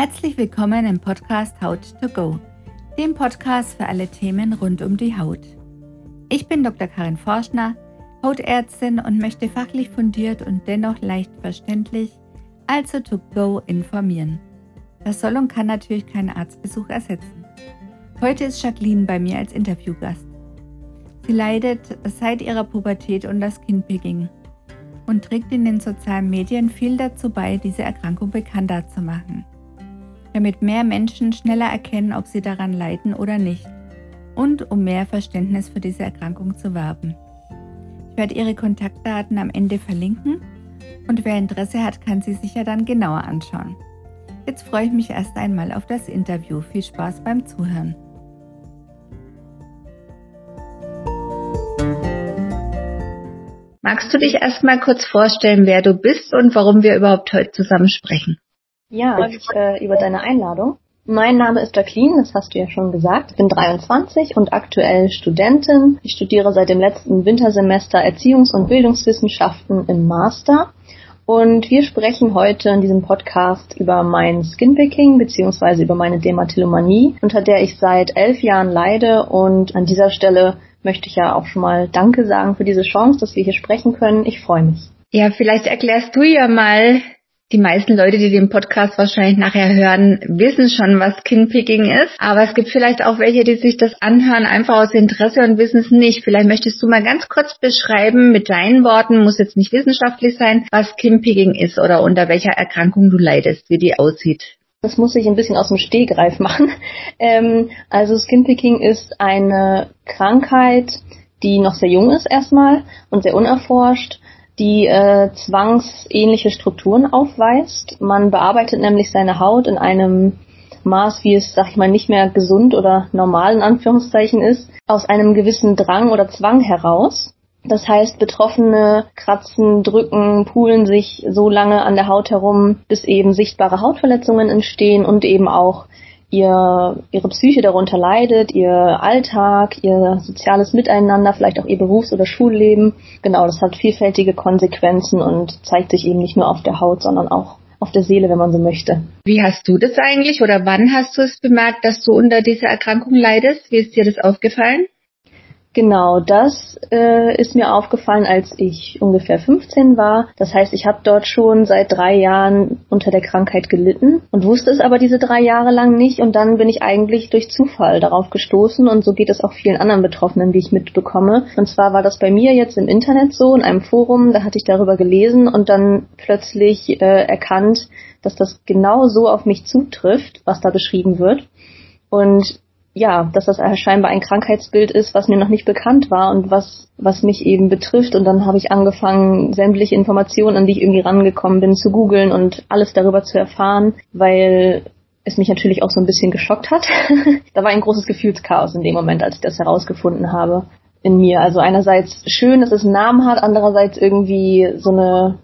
Herzlich willkommen im Podcast Haut to Go, dem Podcast für alle Themen rund um die Haut. Ich bin Dr. Karin Forschner, Hautärztin und möchte fachlich fundiert und dennoch leicht verständlich, also to go, informieren. Das soll und kann natürlich keinen Arztbesuch ersetzen. Heute ist Jacqueline bei mir als Interviewgast. Sie leidet seit ihrer Pubertät unter Skinpicking und trägt in den sozialen Medien viel dazu bei, diese Erkrankung bekannter zu machen damit mehr Menschen schneller erkennen, ob sie daran leiden oder nicht und um mehr Verständnis für diese Erkrankung zu werben. Ich werde Ihre Kontaktdaten am Ende verlinken und wer Interesse hat, kann sie sich ja dann genauer anschauen. Jetzt freue ich mich erst einmal auf das Interview. Viel Spaß beim Zuhören. Magst du dich erstmal kurz vorstellen, wer du bist und warum wir überhaupt heute zusammen sprechen? Ja, ich äh, über deine Einladung. Mein Name ist Jacqueline, das hast du ja schon gesagt. Ich bin 23 und aktuell Studentin. Ich studiere seit dem letzten Wintersemester Erziehungs- und Bildungswissenschaften im Master. Und wir sprechen heute in diesem Podcast über mein Skinpicking bzw. über meine Dermatillomanie, unter der ich seit elf Jahren leide. Und an dieser Stelle möchte ich ja auch schon mal Danke sagen für diese Chance, dass wir hier sprechen können. Ich freue mich. Ja, vielleicht erklärst du ja mal die meisten Leute, die den Podcast wahrscheinlich nachher hören, wissen schon, was Kinpicking ist. Aber es gibt vielleicht auch welche, die sich das anhören, einfach aus Interesse und wissen es nicht. Vielleicht möchtest du mal ganz kurz beschreiben, mit deinen Worten, muss jetzt nicht wissenschaftlich sein, was Kinpicking ist oder unter welcher Erkrankung du leidest, wie die aussieht. Das muss ich ein bisschen aus dem Stehgreif machen. Ähm, also Skinpicking ist eine Krankheit, die noch sehr jung ist erstmal und sehr unerforscht die äh, zwangsähnliche Strukturen aufweist. Man bearbeitet nämlich seine Haut in einem Maß, wie es, sag ich mal, nicht mehr gesund oder normal in Anführungszeichen ist, aus einem gewissen Drang oder Zwang heraus. Das heißt, Betroffene kratzen, drücken, pulen sich so lange an der Haut herum, bis eben sichtbare Hautverletzungen entstehen und eben auch ihr, ihre Psyche darunter leidet, ihr Alltag, ihr soziales Miteinander, vielleicht auch ihr Berufs- oder Schulleben. Genau, das hat vielfältige Konsequenzen und zeigt sich eben nicht nur auf der Haut, sondern auch auf der Seele, wenn man so möchte. Wie hast du das eigentlich oder wann hast du es bemerkt, dass du unter dieser Erkrankung leidest? Wie ist dir das aufgefallen? Genau, das äh, ist mir aufgefallen, als ich ungefähr 15 war. Das heißt, ich habe dort schon seit drei Jahren unter der Krankheit gelitten und wusste es aber diese drei Jahre lang nicht. Und dann bin ich eigentlich durch Zufall darauf gestoßen und so geht es auch vielen anderen Betroffenen, wie ich mitbekomme. Und zwar war das bei mir jetzt im Internet so, in einem Forum, da hatte ich darüber gelesen und dann plötzlich äh, erkannt, dass das genau so auf mich zutrifft, was da beschrieben wird. Und ja, dass das scheinbar ein Krankheitsbild ist, was mir noch nicht bekannt war und was, was mich eben betrifft. Und dann habe ich angefangen, sämtliche Informationen, an die ich irgendwie rangekommen bin, zu googeln und alles darüber zu erfahren, weil es mich natürlich auch so ein bisschen geschockt hat. da war ein großes Gefühlschaos in dem Moment, als ich das herausgefunden habe in mir. Also einerseits schön, dass es einen Namen hat, andererseits irgendwie so eine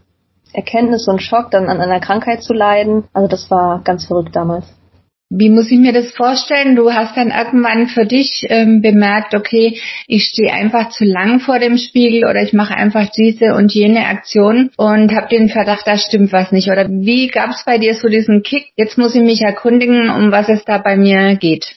Erkenntnis, ein Schock, dann an einer Krankheit zu leiden. Also das war ganz verrückt damals. Wie muss ich mir das vorstellen? Du hast dann irgendwann für dich ähm, bemerkt, okay, ich stehe einfach zu lang vor dem Spiegel oder ich mache einfach diese und jene Aktion und habe den Verdacht, da stimmt was nicht. Oder wie gab es bei dir so diesen Kick? Jetzt muss ich mich erkundigen, um was es da bei mir geht.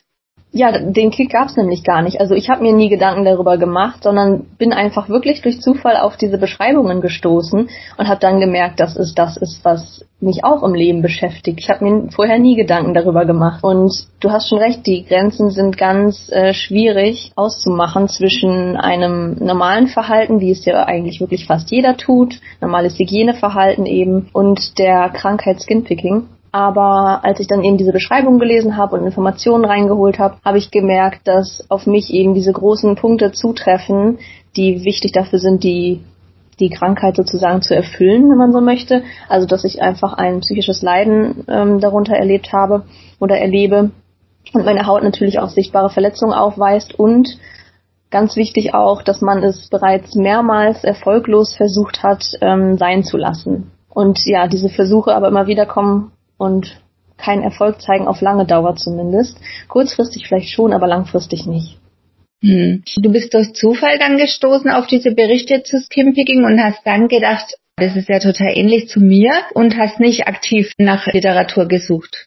Ja, den Kick gab's nämlich gar nicht. Also ich habe mir nie Gedanken darüber gemacht, sondern bin einfach wirklich durch Zufall auf diese Beschreibungen gestoßen und habe dann gemerkt, dass es das ist, was mich auch im Leben beschäftigt. Ich habe mir vorher nie Gedanken darüber gemacht. Und du hast schon recht, die Grenzen sind ganz äh, schwierig auszumachen zwischen einem normalen Verhalten, wie es ja eigentlich wirklich fast jeder tut, normales Hygieneverhalten eben, und der Krankheit Skinpicking. Aber als ich dann eben diese Beschreibung gelesen habe und Informationen reingeholt habe, habe ich gemerkt, dass auf mich eben diese großen Punkte zutreffen, die wichtig dafür sind, die die Krankheit sozusagen zu erfüllen, wenn man so möchte. Also dass ich einfach ein psychisches Leiden ähm, darunter erlebt habe oder erlebe und meine Haut natürlich auch sichtbare Verletzungen aufweist und ganz wichtig auch, dass man es bereits mehrmals erfolglos versucht hat, ähm, sein zu lassen. Und ja, diese Versuche aber immer wieder kommen und keinen Erfolg zeigen, auf lange Dauer zumindest. Kurzfristig vielleicht schon, aber langfristig nicht. Hm. Du bist durch Zufall dann gestoßen auf diese Berichte zu Skimpicking und hast dann gedacht, das ist ja total ähnlich zu mir und hast nicht aktiv nach Literatur gesucht.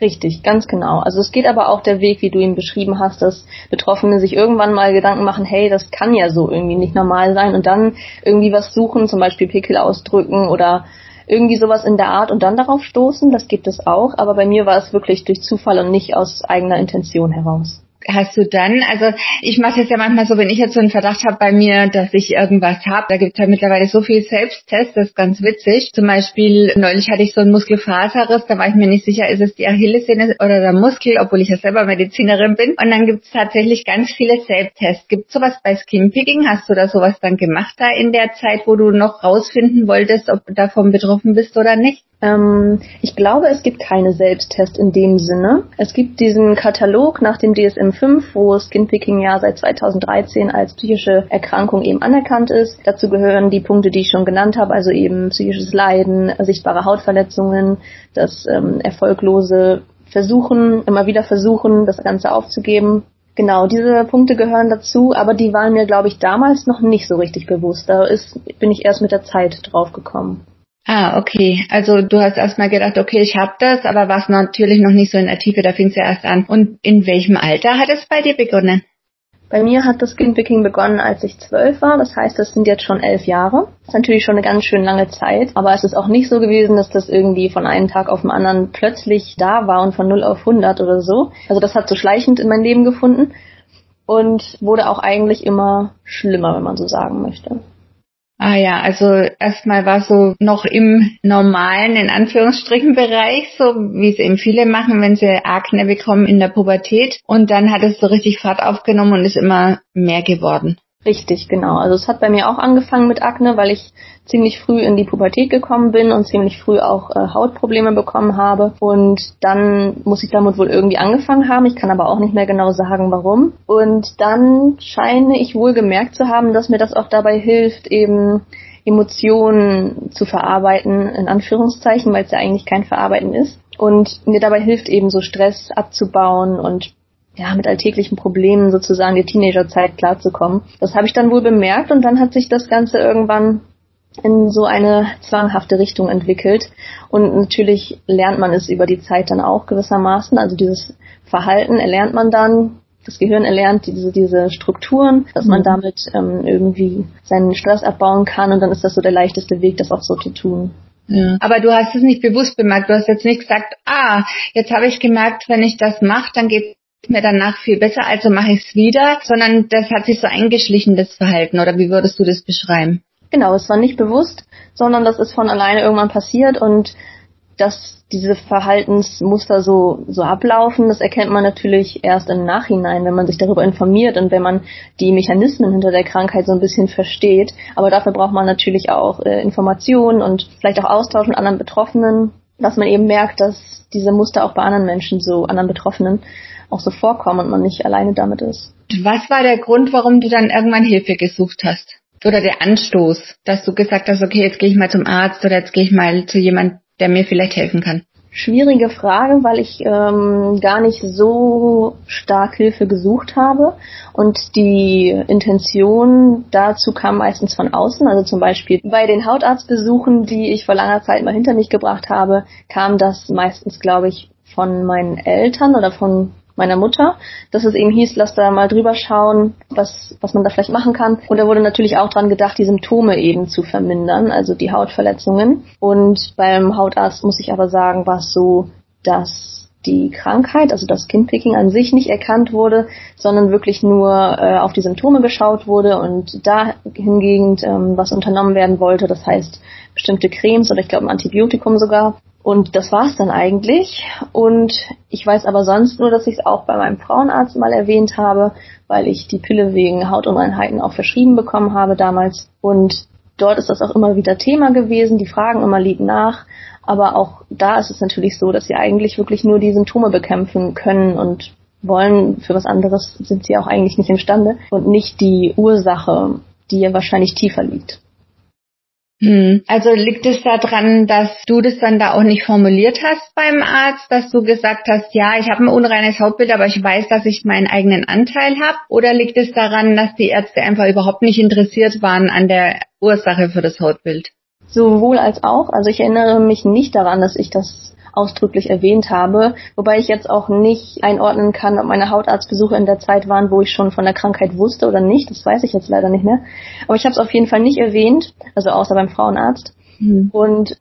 Richtig, ganz genau. Also es geht aber auch der Weg, wie du ihn beschrieben hast, dass Betroffene sich irgendwann mal Gedanken machen, hey, das kann ja so irgendwie nicht normal sein und dann irgendwie was suchen, zum Beispiel Pickel ausdrücken oder irgendwie sowas in der Art und dann darauf stoßen. Das gibt es auch, aber bei mir war es wirklich durch Zufall und nicht aus eigener Intention heraus hast du dann, also ich mache es ja manchmal so, wenn ich jetzt so einen Verdacht habe bei mir, dass ich irgendwas habe, da gibt es halt mittlerweile so viel Selbsttests, das ist ganz witzig. Zum Beispiel, neulich hatte ich so einen Muskelfaserriss, da war ich mir nicht sicher, ist es die Achillessehne oder der Muskel, obwohl ich ja selber Medizinerin bin. Und dann gibt es tatsächlich ganz viele Selbsttests. Gibt sowas bei Skinpicking? Hast du da sowas dann gemacht da in der Zeit, wo du noch rausfinden wolltest, ob du davon betroffen bist oder nicht? Ähm, ich glaube, es gibt keine Selbsttest in dem Sinne. Es gibt diesen Katalog nach dem DSM-5, wo Skinpicking ja seit 2013 als psychische Erkrankung eben anerkannt ist. Dazu gehören die Punkte, die ich schon genannt habe, also eben psychisches Leiden, sichtbare Hautverletzungen, das ähm, erfolglose Versuchen, immer wieder versuchen, das Ganze aufzugeben. Genau, diese Punkte gehören dazu, aber die waren mir, glaube ich, damals noch nicht so richtig bewusst. Da ist, bin ich erst mit der Zeit drauf gekommen. Ah, okay. Also du hast erstmal gedacht, okay, ich habe das, aber warst natürlich noch nicht so in der Tiefe, da fing es ja erst an. Und in welchem Alter hat es bei dir begonnen? Bei mir hat das Skinpicking begonnen, als ich zwölf war. Das heißt, das sind jetzt schon elf Jahre. Das ist natürlich schon eine ganz schön lange Zeit. Aber es ist auch nicht so gewesen, dass das irgendwie von einem Tag auf den anderen plötzlich da war und von 0 auf 100 oder so. Also das hat so schleichend in mein Leben gefunden und wurde auch eigentlich immer schlimmer, wenn man so sagen möchte. Ah ja, also erstmal war so noch im normalen, in Anführungsstrichen Bereich, so wie es eben viele machen, wenn sie Akne bekommen in der Pubertät. Und dann hat es so richtig Fahrt aufgenommen und ist immer mehr geworden. Richtig, genau. Also es hat bei mir auch angefangen mit Akne, weil ich ziemlich früh in die Pubertät gekommen bin und ziemlich früh auch äh, Hautprobleme bekommen habe. Und dann muss ich damit wohl irgendwie angefangen haben. Ich kann aber auch nicht mehr genau sagen, warum. Und dann scheine ich wohl gemerkt zu haben, dass mir das auch dabei hilft, eben Emotionen zu verarbeiten, in Anführungszeichen, weil es ja eigentlich kein Verarbeiten ist. Und mir dabei hilft eben so Stress abzubauen und ja, mit alltäglichen Problemen sozusagen der Teenagerzeit klarzukommen. Das habe ich dann wohl bemerkt und dann hat sich das Ganze irgendwann in so eine zwanghafte Richtung entwickelt. Und natürlich lernt man es über die Zeit dann auch gewissermaßen. Also dieses Verhalten erlernt man dann. Das Gehirn erlernt diese, diese Strukturen, dass man mhm. damit ähm, irgendwie seinen Stress abbauen kann und dann ist das so der leichteste Weg, das auch so zu tun. Ja. Aber du hast es nicht bewusst bemerkt. Du hast jetzt nicht gesagt, ah, jetzt habe ich gemerkt, wenn ich das mache, dann geht mir danach viel besser, also mache ich es wieder, sondern das hat sich so eingeschlichen, das Verhalten. Oder wie würdest du das beschreiben? Genau, es war nicht bewusst, sondern das ist von alleine irgendwann passiert und dass diese Verhaltensmuster so, so ablaufen, das erkennt man natürlich erst im Nachhinein, wenn man sich darüber informiert und wenn man die Mechanismen hinter der Krankheit so ein bisschen versteht. Aber dafür braucht man natürlich auch äh, Informationen und vielleicht auch Austausch mit anderen Betroffenen, dass man eben merkt, dass diese Muster auch bei anderen Menschen so, anderen Betroffenen, auch so vorkommen und man nicht alleine damit ist. Was war der Grund, warum du dann irgendwann Hilfe gesucht hast? Oder der Anstoß, dass du gesagt hast, okay, jetzt gehe ich mal zum Arzt oder jetzt gehe ich mal zu jemand, der mir vielleicht helfen kann? Schwierige Frage, weil ich ähm, gar nicht so stark Hilfe gesucht habe und die Intention dazu kam meistens von außen. Also zum Beispiel bei den Hautarztbesuchen, die ich vor langer Zeit mal hinter mich gebracht habe, kam das meistens, glaube ich, von meinen Eltern oder von meiner Mutter, dass es eben hieß, lass da mal drüber schauen, was, was man da vielleicht machen kann. Und da wurde natürlich auch dran gedacht, die Symptome eben zu vermindern, also die Hautverletzungen. Und beim Hautarzt muss ich aber sagen, war es so, dass die Krankheit, also das Skinpicking an sich nicht erkannt wurde, sondern wirklich nur äh, auf die Symptome geschaut wurde und da hingegen ähm, was unternommen werden wollte, das heißt bestimmte Cremes oder ich glaube ein Antibiotikum sogar, und das war's dann eigentlich. Und ich weiß aber sonst nur, dass ich es auch bei meinem Frauenarzt mal erwähnt habe, weil ich die Pille wegen Hautunreinheiten auch verschrieben bekommen habe damals. Und dort ist das auch immer wieder Thema gewesen. Die Fragen immer liegen nach. Aber auch da ist es natürlich so, dass sie eigentlich wirklich nur die Symptome bekämpfen können und wollen. Für was anderes sind sie auch eigentlich nicht imstande und nicht die Ursache, die ja wahrscheinlich tiefer liegt. Hm. Also liegt es daran, dass du das dann da auch nicht formuliert hast beim Arzt, dass du gesagt hast, ja, ich habe ein unreines Hautbild, aber ich weiß, dass ich meinen eigenen Anteil habe? Oder liegt es daran, dass die Ärzte einfach überhaupt nicht interessiert waren an der Ursache für das Hautbild? Sowohl als auch. Also ich erinnere mich nicht daran, dass ich das ausdrücklich erwähnt habe, wobei ich jetzt auch nicht einordnen kann, ob meine Hautarztbesuche in der Zeit waren, wo ich schon von der Krankheit wusste oder nicht. Das weiß ich jetzt leider nicht mehr. Aber ich habe es auf jeden Fall nicht erwähnt, also außer beim Frauenarzt. Mhm. Und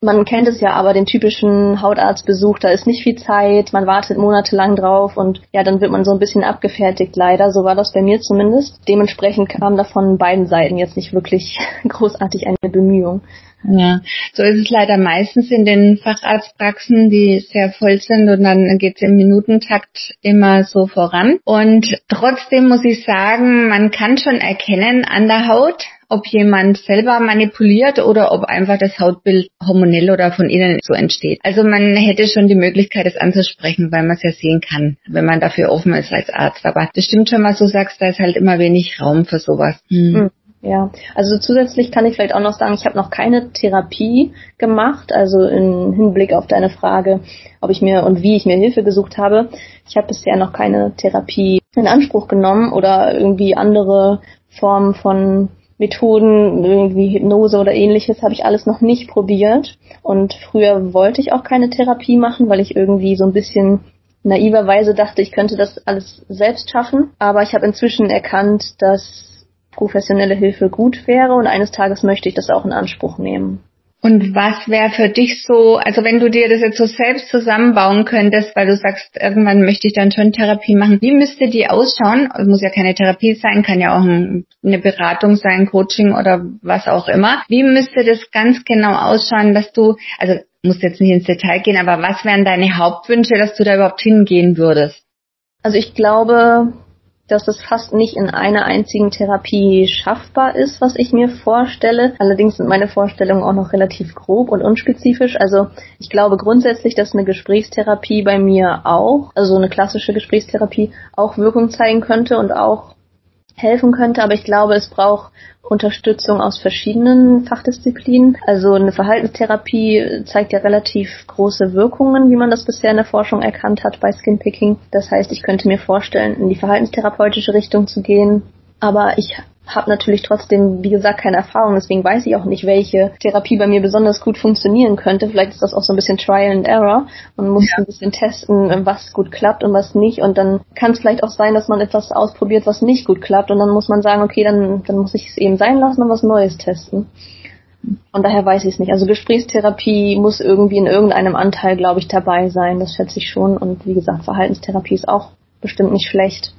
man kennt es ja aber, den typischen Hautarztbesuch, da ist nicht viel Zeit, man wartet monatelang drauf und ja, dann wird man so ein bisschen abgefertigt, leider. So war das bei mir zumindest. Dementsprechend kam da von beiden Seiten jetzt nicht wirklich großartig eine Bemühung. Ja, so ist es leider meistens in den Facharztpraxen, die sehr voll sind und dann geht es im Minutentakt immer so voran. Und trotzdem muss ich sagen, man kann schon erkennen an der Haut, ob jemand selber manipuliert oder ob einfach das Hautbild hormonell oder von innen so entsteht. Also man hätte schon die Möglichkeit, es anzusprechen, weil man es ja sehen kann, wenn man dafür offen ist als Arzt. Aber das stimmt schon, was du sagst, da ist halt immer wenig Raum für sowas. Hm. hm. Ja, also zusätzlich kann ich vielleicht auch noch sagen, ich habe noch keine Therapie gemacht, also im Hinblick auf deine Frage, ob ich mir und wie ich mir Hilfe gesucht habe. Ich habe bisher noch keine Therapie in Anspruch genommen oder irgendwie andere Formen von Methoden, irgendwie Hypnose oder ähnliches, habe ich alles noch nicht probiert. Und früher wollte ich auch keine Therapie machen, weil ich irgendwie so ein bisschen naiverweise dachte, ich könnte das alles selbst schaffen. Aber ich habe inzwischen erkannt, dass professionelle Hilfe gut wäre und eines Tages möchte ich das auch in Anspruch nehmen. Und was wäre für dich so, also wenn du dir das jetzt so selbst zusammenbauen könntest, weil du sagst, irgendwann möchte ich dann schon Therapie machen, wie müsste die ausschauen? Es muss ja keine Therapie sein, kann ja auch eine Beratung sein, Coaching oder was auch immer. Wie müsste das ganz genau ausschauen, dass du, also musst jetzt nicht ins Detail gehen, aber was wären deine Hauptwünsche, dass du da überhaupt hingehen würdest? Also ich glaube, dass es fast nicht in einer einzigen Therapie schaffbar ist, was ich mir vorstelle. Allerdings sind meine Vorstellungen auch noch relativ grob und unspezifisch. Also ich glaube grundsätzlich, dass eine Gesprächstherapie bei mir auch, also eine klassische Gesprächstherapie auch Wirkung zeigen könnte und auch helfen könnte, aber ich glaube, es braucht Unterstützung aus verschiedenen Fachdisziplinen. Also eine Verhaltenstherapie zeigt ja relativ große Wirkungen, wie man das bisher in der Forschung erkannt hat bei Skinpicking. Das heißt, ich könnte mir vorstellen, in die verhaltenstherapeutische Richtung zu gehen. Aber ich habe natürlich trotzdem, wie gesagt, keine Erfahrung, deswegen weiß ich auch nicht, welche Therapie bei mir besonders gut funktionieren könnte. Vielleicht ist das auch so ein bisschen Trial and Error. Man muss ja. ein bisschen testen, was gut klappt und was nicht. Und dann kann es vielleicht auch sein, dass man etwas ausprobiert, was nicht gut klappt. Und dann muss man sagen, okay, dann, dann muss ich es eben sein lassen und was Neues testen. Von daher weiß ich es nicht. Also Gesprächstherapie muss irgendwie in irgendeinem Anteil, glaube ich, dabei sein. Das schätze ich schon. Und wie gesagt, Verhaltenstherapie ist auch bestimmt nicht schlecht.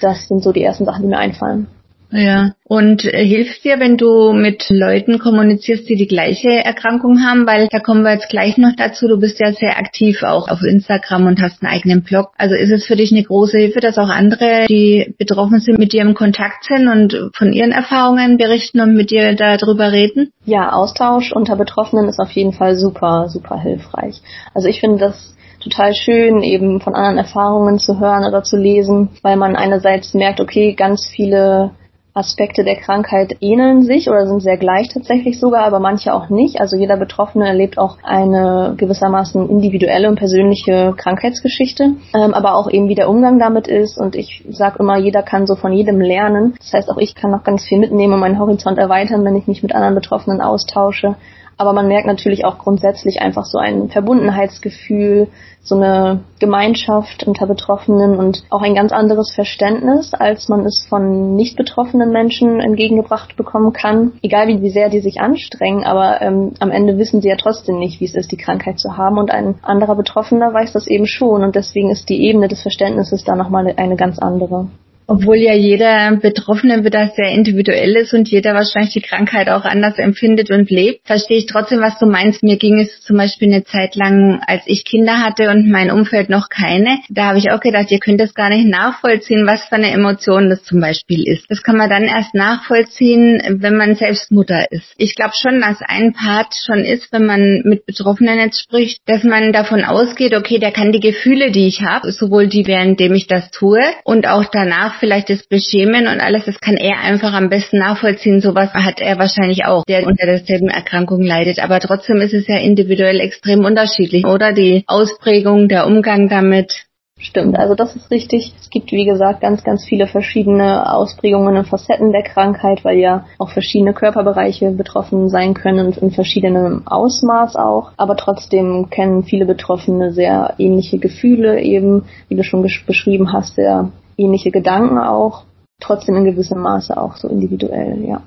Das sind so die ersten Sachen, die mir einfallen. Ja. Und äh, hilft dir, wenn du mit Leuten kommunizierst, die die gleiche Erkrankung haben? Weil da kommen wir jetzt gleich noch dazu. Du bist ja sehr aktiv auch auf Instagram und hast einen eigenen Blog. Also ist es für dich eine große Hilfe, dass auch andere, die betroffen sind, mit dir im Kontakt sind und von ihren Erfahrungen berichten und mit dir darüber reden? Ja, Austausch unter Betroffenen ist auf jeden Fall super, super hilfreich. Also ich finde das total schön, eben von anderen Erfahrungen zu hören oder zu lesen, weil man einerseits merkt, okay, ganz viele Aspekte der Krankheit ähneln sich oder sind sehr gleich tatsächlich sogar, aber manche auch nicht. Also jeder Betroffene erlebt auch eine gewissermaßen individuelle und persönliche Krankheitsgeschichte, ähm, aber auch eben wie der Umgang damit ist. Und ich sage immer, jeder kann so von jedem lernen. Das heißt, auch ich kann noch ganz viel mitnehmen und meinen Horizont erweitern, wenn ich mich mit anderen Betroffenen austausche. Aber man merkt natürlich auch grundsätzlich einfach so ein Verbundenheitsgefühl, so eine Gemeinschaft unter Betroffenen und auch ein ganz anderes Verständnis, als man es von nicht betroffenen Menschen entgegengebracht bekommen kann. Egal wie, sehr die sich anstrengen, aber ähm, am Ende wissen sie ja trotzdem nicht, wie es ist, die Krankheit zu haben. Und ein anderer Betroffener weiß das eben schon. Und deswegen ist die Ebene des Verständnisses da nochmal eine ganz andere. Obwohl ja jeder Betroffene das sehr individuell ist und jeder wahrscheinlich die Krankheit auch anders empfindet und lebt, verstehe ich trotzdem, was du meinst. Mir ging es zum Beispiel eine Zeit lang, als ich Kinder hatte und mein Umfeld noch keine, da habe ich auch gedacht, ihr könnt das gar nicht nachvollziehen, was für eine Emotion das zum Beispiel ist. Das kann man dann erst nachvollziehen, wenn man selbst Mutter ist. Ich glaube schon, dass ein Part schon ist, wenn man mit Betroffenen jetzt spricht, dass man davon ausgeht, okay, der kann die Gefühle, die ich habe, sowohl die, währenddem ich das tue und auch danach vielleicht das Beschämen und alles, das kann er einfach am besten nachvollziehen. Sowas hat er wahrscheinlich auch, der unter derselben Erkrankung leidet. Aber trotzdem ist es ja individuell extrem unterschiedlich, oder? Die Ausprägung, der Umgang damit. Stimmt, also das ist richtig. Es gibt, wie gesagt, ganz, ganz viele verschiedene Ausprägungen und Facetten der Krankheit, weil ja auch verschiedene Körperbereiche betroffen sein können und in verschiedenem Ausmaß auch. Aber trotzdem kennen viele Betroffene sehr ähnliche Gefühle eben, wie du schon beschrieben hast, sehr ähnliche Gedanken auch. Trotzdem in gewissem Maße auch so individuell, ja.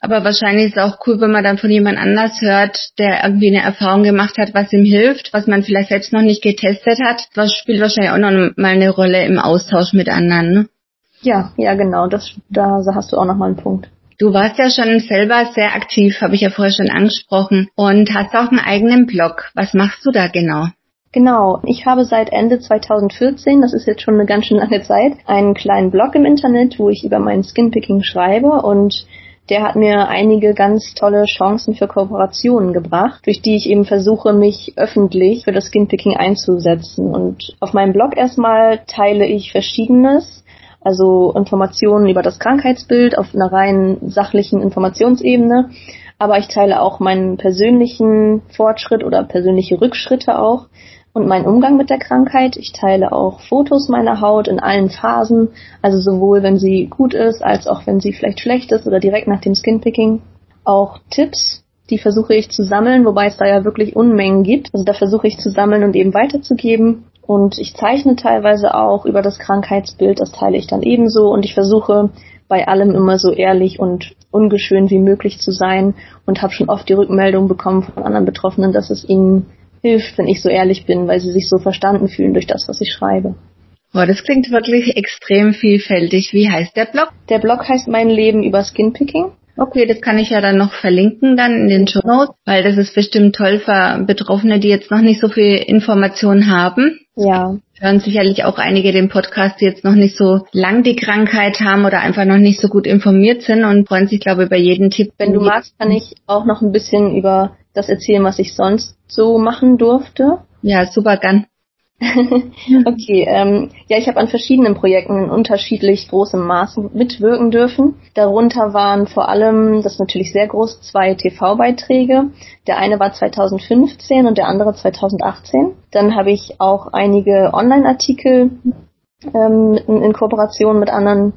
Aber wahrscheinlich ist es auch cool, wenn man dann von jemand anders hört, der irgendwie eine Erfahrung gemacht hat, was ihm hilft, was man vielleicht selbst noch nicht getestet hat. Das spielt wahrscheinlich auch noch mal eine Rolle im Austausch mit anderen. Ne? Ja, ja, genau. Das, da hast du auch noch mal einen Punkt. Du warst ja schon selber sehr aktiv, habe ich ja vorher schon angesprochen, und hast auch einen eigenen Blog. Was machst du da genau? Genau, ich habe seit Ende 2014, das ist jetzt schon eine ganz schön lange Zeit, einen kleinen Blog im Internet, wo ich über mein Skinpicking schreibe und der hat mir einige ganz tolle Chancen für Kooperationen gebracht, durch die ich eben versuche, mich öffentlich für das Skinpicking einzusetzen. Und auf meinem Blog erstmal teile ich Verschiedenes, also Informationen über das Krankheitsbild auf einer rein sachlichen Informationsebene. Aber ich teile auch meinen persönlichen Fortschritt oder persönliche Rückschritte auch und meinen Umgang mit der Krankheit. Ich teile auch Fotos meiner Haut in allen Phasen, also sowohl wenn sie gut ist, als auch wenn sie vielleicht schlecht ist oder direkt nach dem Skinpicking. Auch Tipps, die versuche ich zu sammeln, wobei es da ja wirklich Unmengen gibt. Also da versuche ich zu sammeln und eben weiterzugeben. Und ich zeichne teilweise auch über das Krankheitsbild, das teile ich dann ebenso. Und ich versuche bei allem immer so ehrlich und ungeschön wie möglich zu sein und habe schon oft die Rückmeldung bekommen von anderen Betroffenen, dass es ihnen hilft, wenn ich so ehrlich bin, weil sie sich so verstanden fühlen durch das, was ich schreibe. Boah, das klingt wirklich extrem vielfältig. Wie heißt der Blog? Der Blog heißt Mein Leben über Skinpicking. Okay, das kann ich ja dann noch verlinken dann in den Show Notes, weil das ist bestimmt toll für Betroffene, die jetzt noch nicht so viel Informationen haben. Ja. Hören sicherlich auch einige den Podcast, die jetzt noch nicht so lang die Krankheit haben oder einfach noch nicht so gut informiert sind und freuen sich, glaube ich, über jeden Tipp. Wenn du magst, kann ich auch noch ein bisschen über das erzählen, was ich sonst so machen durfte. Ja, super gern. okay, ähm, ja, ich habe an verschiedenen Projekten in unterschiedlich großem Maße mitwirken dürfen. Darunter waren vor allem, das ist natürlich sehr groß, zwei TV-Beiträge. Der eine war 2015 und der andere 2018. Dann habe ich auch einige Online-Artikel ähm, in, in Kooperation mit anderen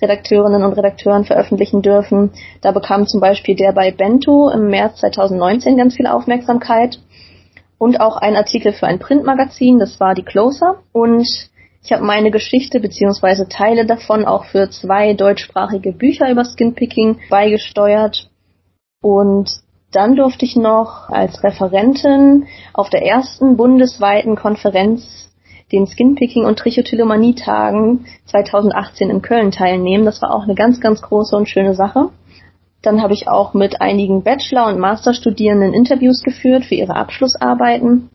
Redakteurinnen und Redakteuren veröffentlichen dürfen. Da bekam zum Beispiel der bei Bento im März 2019 ganz viel Aufmerksamkeit und auch ein Artikel für ein Printmagazin, das war die Closer. Und ich habe meine Geschichte beziehungsweise Teile davon auch für zwei deutschsprachige Bücher über Skinpicking beigesteuert. Und dann durfte ich noch als Referentin auf der ersten bundesweiten Konferenz den Skinpicking und Trichotillomanie-Tagen 2018 in Köln teilnehmen. Das war auch eine ganz, ganz große und schöne Sache. Dann habe ich auch mit einigen Bachelor- und Masterstudierenden Interviews geführt für ihre Abschlussarbeiten.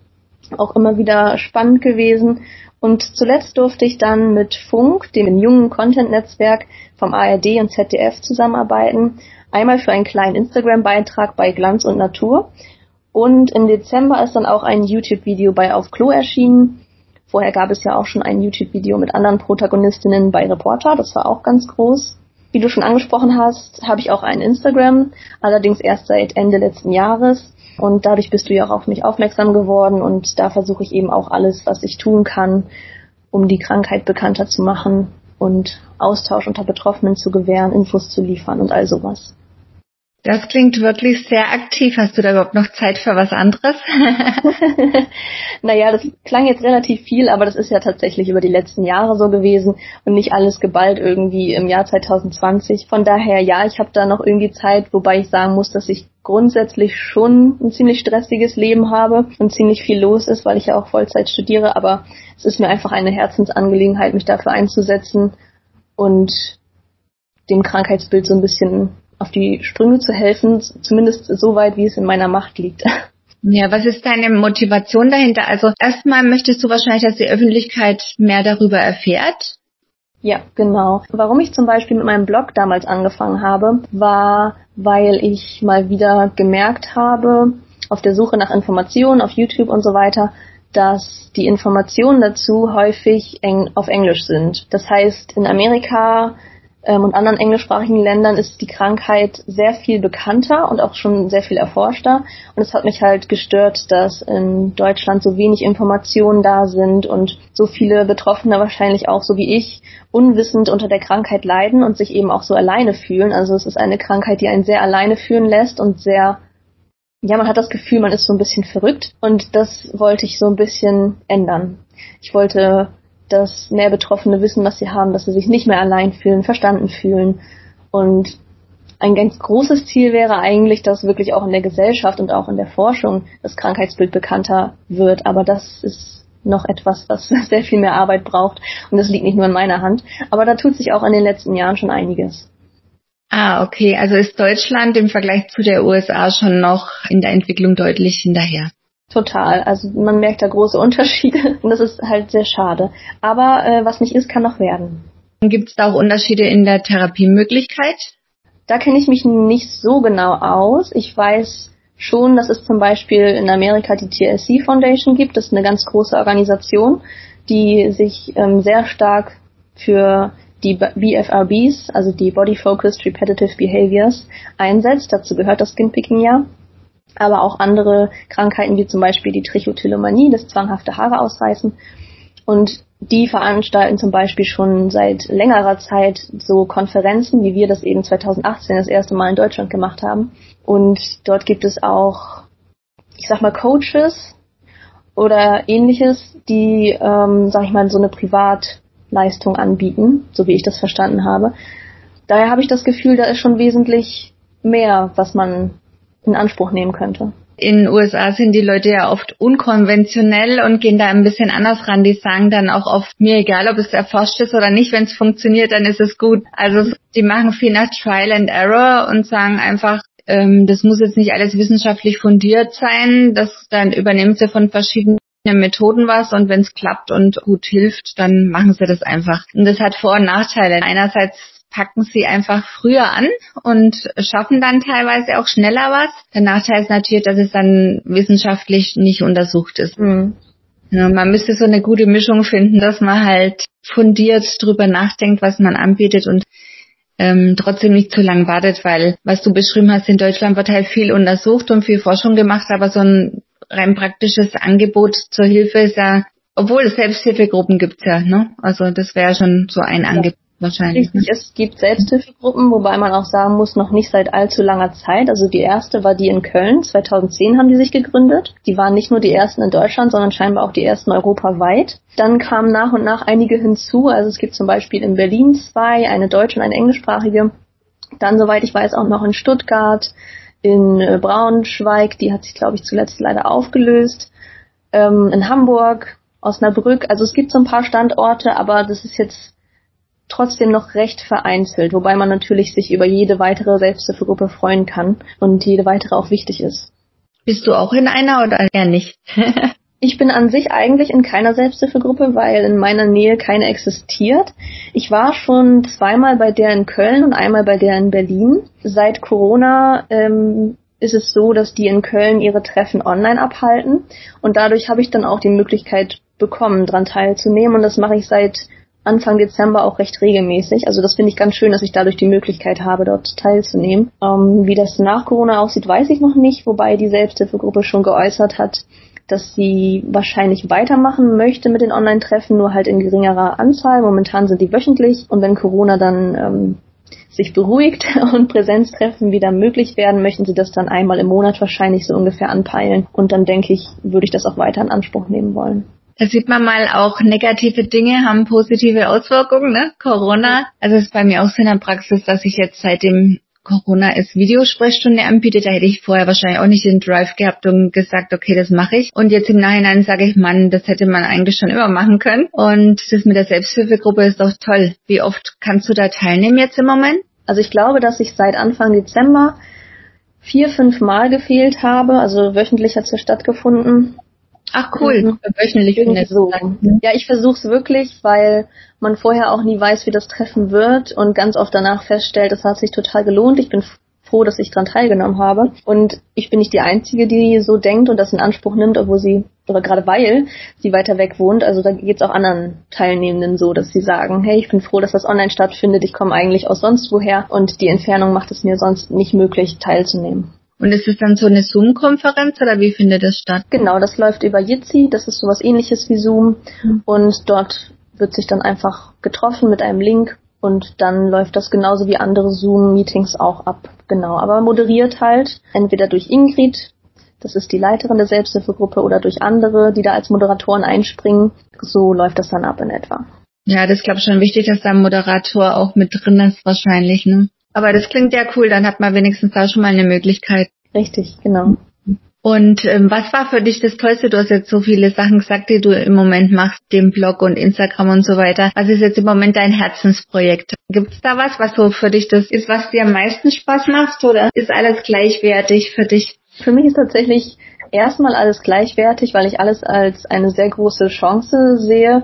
Auch immer wieder spannend gewesen. Und zuletzt durfte ich dann mit Funk, dem jungen Content-Netzwerk vom ARD und ZDF zusammenarbeiten. Einmal für einen kleinen Instagram-Beitrag bei Glanz und Natur. Und im Dezember ist dann auch ein YouTube-Video bei Auf Klo erschienen. Vorher gab es ja auch schon ein YouTube-Video mit anderen Protagonistinnen bei Reporter, das war auch ganz groß. Wie du schon angesprochen hast, habe ich auch ein Instagram, allerdings erst seit Ende letzten Jahres. Und dadurch bist du ja auch auf mich aufmerksam geworden und da versuche ich eben auch alles, was ich tun kann, um die Krankheit bekannter zu machen und Austausch unter Betroffenen zu gewähren, Infos zu liefern und all sowas. Das klingt wirklich sehr aktiv. Hast du da überhaupt noch Zeit für was anderes? naja, das klang jetzt relativ viel, aber das ist ja tatsächlich über die letzten Jahre so gewesen und nicht alles geballt irgendwie im Jahr 2020. Von daher, ja, ich habe da noch irgendwie Zeit, wobei ich sagen muss, dass ich grundsätzlich schon ein ziemlich stressiges Leben habe und ziemlich viel los ist, weil ich ja auch Vollzeit studiere, aber es ist mir einfach eine Herzensangelegenheit, mich dafür einzusetzen und dem Krankheitsbild so ein bisschen auf die Sprünge zu helfen, zumindest so weit, wie es in meiner Macht liegt. Ja, was ist deine Motivation dahinter? Also erstmal möchtest du wahrscheinlich, dass die Öffentlichkeit mehr darüber erfährt. Ja, genau. Warum ich zum Beispiel mit meinem Blog damals angefangen habe, war, weil ich mal wieder gemerkt habe, auf der Suche nach Informationen auf YouTube und so weiter, dass die Informationen dazu häufig eng auf Englisch sind. Das heißt, in Amerika ähm, und anderen englischsprachigen Ländern ist die Krankheit sehr viel bekannter und auch schon sehr viel erforschter. Und es hat mich halt gestört, dass in Deutschland so wenig Informationen da sind und so viele Betroffene wahrscheinlich auch, so wie ich, unwissend unter der Krankheit leiden und sich eben auch so alleine fühlen. Also es ist eine Krankheit, die einen sehr alleine fühlen lässt und sehr ja, man hat das Gefühl, man ist so ein bisschen verrückt und das wollte ich so ein bisschen ändern. Ich wollte dass mehr Betroffene wissen, was sie haben, dass sie sich nicht mehr allein fühlen, verstanden fühlen. Und ein ganz großes Ziel wäre eigentlich, dass wirklich auch in der Gesellschaft und auch in der Forschung das Krankheitsbild bekannter wird. Aber das ist noch etwas, was sehr viel mehr Arbeit braucht. Und das liegt nicht nur in meiner Hand. Aber da tut sich auch in den letzten Jahren schon einiges. Ah, okay. Also ist Deutschland im Vergleich zu der USA schon noch in der Entwicklung deutlich hinterher. Total. Also man merkt da große Unterschiede und das ist halt sehr schade. Aber äh, was nicht ist, kann noch werden. Gibt es da auch Unterschiede in der Therapiemöglichkeit? Da kenne ich mich nicht so genau aus. Ich weiß schon, dass es zum Beispiel in Amerika die TLC Foundation gibt. Das ist eine ganz große Organisation, die sich ähm, sehr stark für die BFRBs, also die Body Focused Repetitive Behaviors, einsetzt. Dazu gehört das Skinpicking ja aber auch andere Krankheiten wie zum Beispiel die Trichotillomanie, das zwanghafte Haare ausreißen. Und die veranstalten zum Beispiel schon seit längerer Zeit so Konferenzen, wie wir das eben 2018 das erste Mal in Deutschland gemacht haben. Und dort gibt es auch, ich sag mal, Coaches oder ähnliches, die, ähm, sag ich mal, so eine Privatleistung anbieten, so wie ich das verstanden habe. Daher habe ich das Gefühl, da ist schon wesentlich mehr, was man in Anspruch nehmen könnte. In den USA sind die Leute ja oft unkonventionell und gehen da ein bisschen anders ran. Die sagen dann auch oft, mir egal, ob es erforscht ist oder nicht, wenn es funktioniert, dann ist es gut. Also die machen viel nach Trial and Error und sagen einfach, ähm, das muss jetzt nicht alles wissenschaftlich fundiert sein. Das dann übernehmen sie von verschiedenen Methoden was und wenn es klappt und gut hilft, dann machen sie das einfach. Und das hat Vor- und Nachteile. Einerseits packen sie einfach früher an und schaffen dann teilweise auch schneller was. Der Nachteil ist natürlich, dass es dann wissenschaftlich nicht untersucht ist. Mhm. Ja, man müsste so eine gute Mischung finden, dass man halt fundiert drüber nachdenkt, was man anbietet und ähm, trotzdem nicht zu lang wartet, weil was du beschrieben hast, in Deutschland wird halt viel untersucht und viel Forschung gemacht, aber so ein rein praktisches Angebot zur Hilfe ist ja, obwohl es Selbsthilfegruppen gibt ja, ne? Also das wäre schon so ein ja. Angebot. Wahrscheinlich. Richtig, es gibt Selbsthilfegruppen, wobei man auch sagen muss, noch nicht seit allzu langer Zeit. Also die erste war die in Köln, 2010 haben die sich gegründet. Die waren nicht nur die ersten in Deutschland, sondern scheinbar auch die ersten europaweit. Dann kamen nach und nach einige hinzu. Also es gibt zum Beispiel in Berlin zwei, eine deutsche und eine englischsprachige. Dann, soweit ich weiß, auch noch in Stuttgart, in äh, Braunschweig, die hat sich, glaube ich, zuletzt leider aufgelöst, ähm, in Hamburg, Osnabrück. Also es gibt so ein paar Standorte, aber das ist jetzt trotzdem noch recht vereinzelt, wobei man natürlich sich über jede weitere Selbsthilfegruppe freuen kann und jede weitere auch wichtig ist. Bist du auch in einer oder eher nicht? ich bin an sich eigentlich in keiner Selbsthilfegruppe, weil in meiner Nähe keine existiert. Ich war schon zweimal bei der in Köln und einmal bei der in Berlin. Seit Corona ähm, ist es so, dass die in Köln ihre Treffen online abhalten und dadurch habe ich dann auch die Möglichkeit bekommen, daran teilzunehmen und das mache ich seit Anfang Dezember auch recht regelmäßig. Also das finde ich ganz schön, dass ich dadurch die Möglichkeit habe, dort teilzunehmen. Ähm, wie das nach Corona aussieht, weiß ich noch nicht, wobei die Selbsthilfegruppe schon geäußert hat, dass sie wahrscheinlich weitermachen möchte mit den Online-Treffen, nur halt in geringerer Anzahl. Momentan sind die wöchentlich und wenn Corona dann ähm, sich beruhigt und Präsenztreffen wieder möglich werden, möchten sie das dann einmal im Monat wahrscheinlich so ungefähr anpeilen. Und dann denke ich, würde ich das auch weiter in Anspruch nehmen wollen. Da sieht man mal auch negative Dinge haben positive Auswirkungen, ne? Corona. Also es ist bei mir auch so in der Praxis, dass ich jetzt seitdem Corona als Videosprechstunde anbietet, da hätte ich vorher wahrscheinlich auch nicht den Drive gehabt und gesagt, okay, das mache ich. Und jetzt im Nachhinein sage ich, Mann, das hätte man eigentlich schon immer machen können. Und das mit der Selbsthilfegruppe ist doch toll. Wie oft kannst du da teilnehmen jetzt im Moment? Also ich glaube, dass ich seit Anfang Dezember vier, fünf Mal gefehlt habe. Also wöchentlich hat es ja stattgefunden. Ach cool, mhm. wöchentlich findet so. Ja, ich versuche es wirklich, weil man vorher auch nie weiß, wie das Treffen wird und ganz oft danach feststellt, es hat sich total gelohnt. Ich bin froh, dass ich daran teilgenommen habe. Und ich bin nicht die Einzige, die so denkt und das in Anspruch nimmt, obwohl sie oder gerade weil sie weiter weg wohnt. Also da geht es auch anderen Teilnehmenden so, dass sie sagen, hey, ich bin froh, dass das online stattfindet, ich komme eigentlich aus sonst woher und die Entfernung macht es mir sonst nicht möglich, teilzunehmen. Und ist es dann so eine Zoom-Konferenz oder wie findet das statt? Genau, das läuft über Jitsi, das ist sowas ähnliches wie Zoom mhm. und dort wird sich dann einfach getroffen mit einem Link und dann läuft das genauso wie andere Zoom-Meetings auch ab. Genau, aber moderiert halt entweder durch Ingrid, das ist die Leiterin der Selbsthilfegruppe, oder durch andere, die da als Moderatoren einspringen. So läuft das dann ab in etwa. Ja, das ist glaube ich schon wichtig, dass da ein Moderator auch mit drin ist wahrscheinlich, ne? Aber das klingt ja cool, dann hat man wenigstens da schon mal eine Möglichkeit. Richtig, genau. Und ähm, was war für dich das Tollste? Du hast jetzt so viele Sachen gesagt, die du im Moment machst, dem Blog und Instagram und so weiter. Was ist jetzt im Moment dein Herzensprojekt? Gibt es da was, was so für dich das ist, was dir am meisten Spaß macht oder ist alles gleichwertig für dich? Für mich ist tatsächlich erstmal alles gleichwertig, weil ich alles als eine sehr große Chance sehe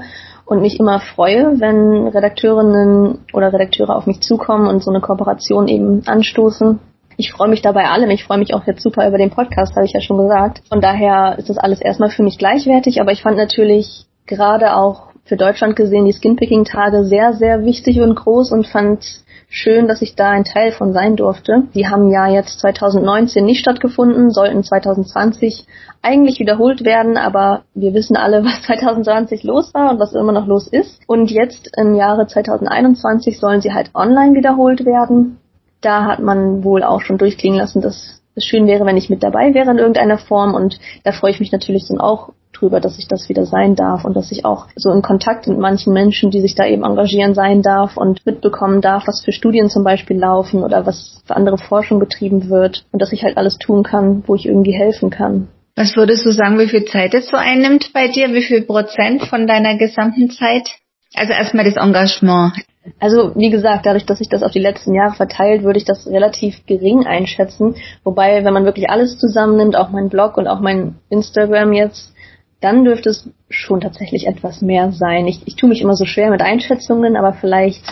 und mich immer freue, wenn Redakteurinnen oder Redakteure auf mich zukommen und so eine Kooperation eben anstoßen ich freue mich dabei allem. Ich freue mich auch jetzt super über den Podcast, habe ich ja schon gesagt. Von daher ist das alles erstmal für mich gleichwertig, aber ich fand natürlich gerade auch für Deutschland gesehen die Skinpicking-Tage sehr, sehr wichtig und groß und fand schön, dass ich da ein Teil von sein durfte. Die haben ja jetzt 2019 nicht stattgefunden, sollten 2020 eigentlich wiederholt werden, aber wir wissen alle, was 2020 los war und was immer noch los ist. Und jetzt im Jahre 2021 sollen sie halt online wiederholt werden da hat man wohl auch schon durchklingen lassen, dass es schön wäre, wenn ich mit dabei wäre in irgendeiner Form. Und da freue ich mich natürlich dann auch drüber, dass ich das wieder sein darf und dass ich auch so in Kontakt mit manchen Menschen, die sich da eben engagieren, sein darf und mitbekommen darf, was für Studien zum Beispiel laufen oder was für andere Forschung betrieben wird und dass ich halt alles tun kann, wo ich irgendwie helfen kann. Was würdest du sagen, wie viel Zeit es so einnimmt bei dir? Wie viel Prozent von deiner gesamten Zeit? Also erstmal das Engagement. Also wie gesagt, dadurch, dass sich das auf die letzten Jahre verteilt, würde ich das relativ gering einschätzen. Wobei, wenn man wirklich alles zusammennimmt, auch mein Blog und auch mein Instagram jetzt, dann dürfte es schon tatsächlich etwas mehr sein. Ich, ich tue mich immer so schwer mit Einschätzungen, aber vielleicht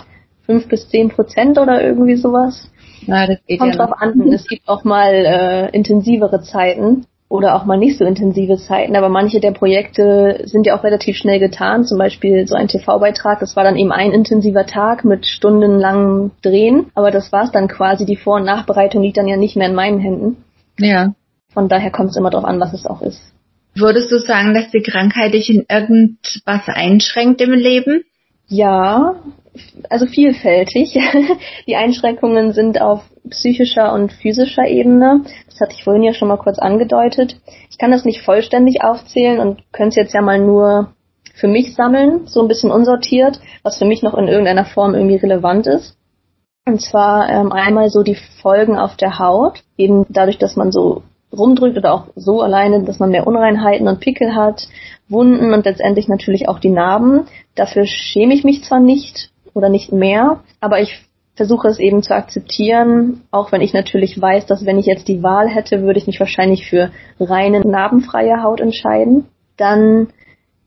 fünf bis zehn Prozent oder irgendwie sowas. Ja, das geht Kommt ja drauf an. Es gibt auch mal äh, intensivere Zeiten oder auch mal nicht so intensive Zeiten, aber manche der Projekte sind ja auch relativ schnell getan. Zum Beispiel so ein TV-Beitrag, das war dann eben ein intensiver Tag mit stundenlangem Drehen, aber das war's dann quasi. Die Vor- und Nachbereitung liegt dann ja nicht mehr in meinen Händen. Ja. Von daher kommt es immer darauf an, was es auch ist. Würdest du sagen, dass die Krankheit dich in irgendwas einschränkt im Leben? Ja, also vielfältig. Die Einschränkungen sind auf psychischer und physischer Ebene. Das hatte ich vorhin ja schon mal kurz angedeutet. Ich kann das nicht vollständig aufzählen und könnte es jetzt ja mal nur für mich sammeln, so ein bisschen unsortiert, was für mich noch in irgendeiner Form irgendwie relevant ist. Und zwar ähm, einmal so die Folgen auf der Haut, eben dadurch, dass man so rumdrückt oder auch so alleine, dass man mehr Unreinheiten und Pickel hat, Wunden und letztendlich natürlich auch die Narben. Dafür schäme ich mich zwar nicht oder nicht mehr, aber ich versuche es eben zu akzeptieren, auch wenn ich natürlich weiß, dass wenn ich jetzt die Wahl hätte, würde ich mich wahrscheinlich für reine narbenfreie Haut entscheiden. Dann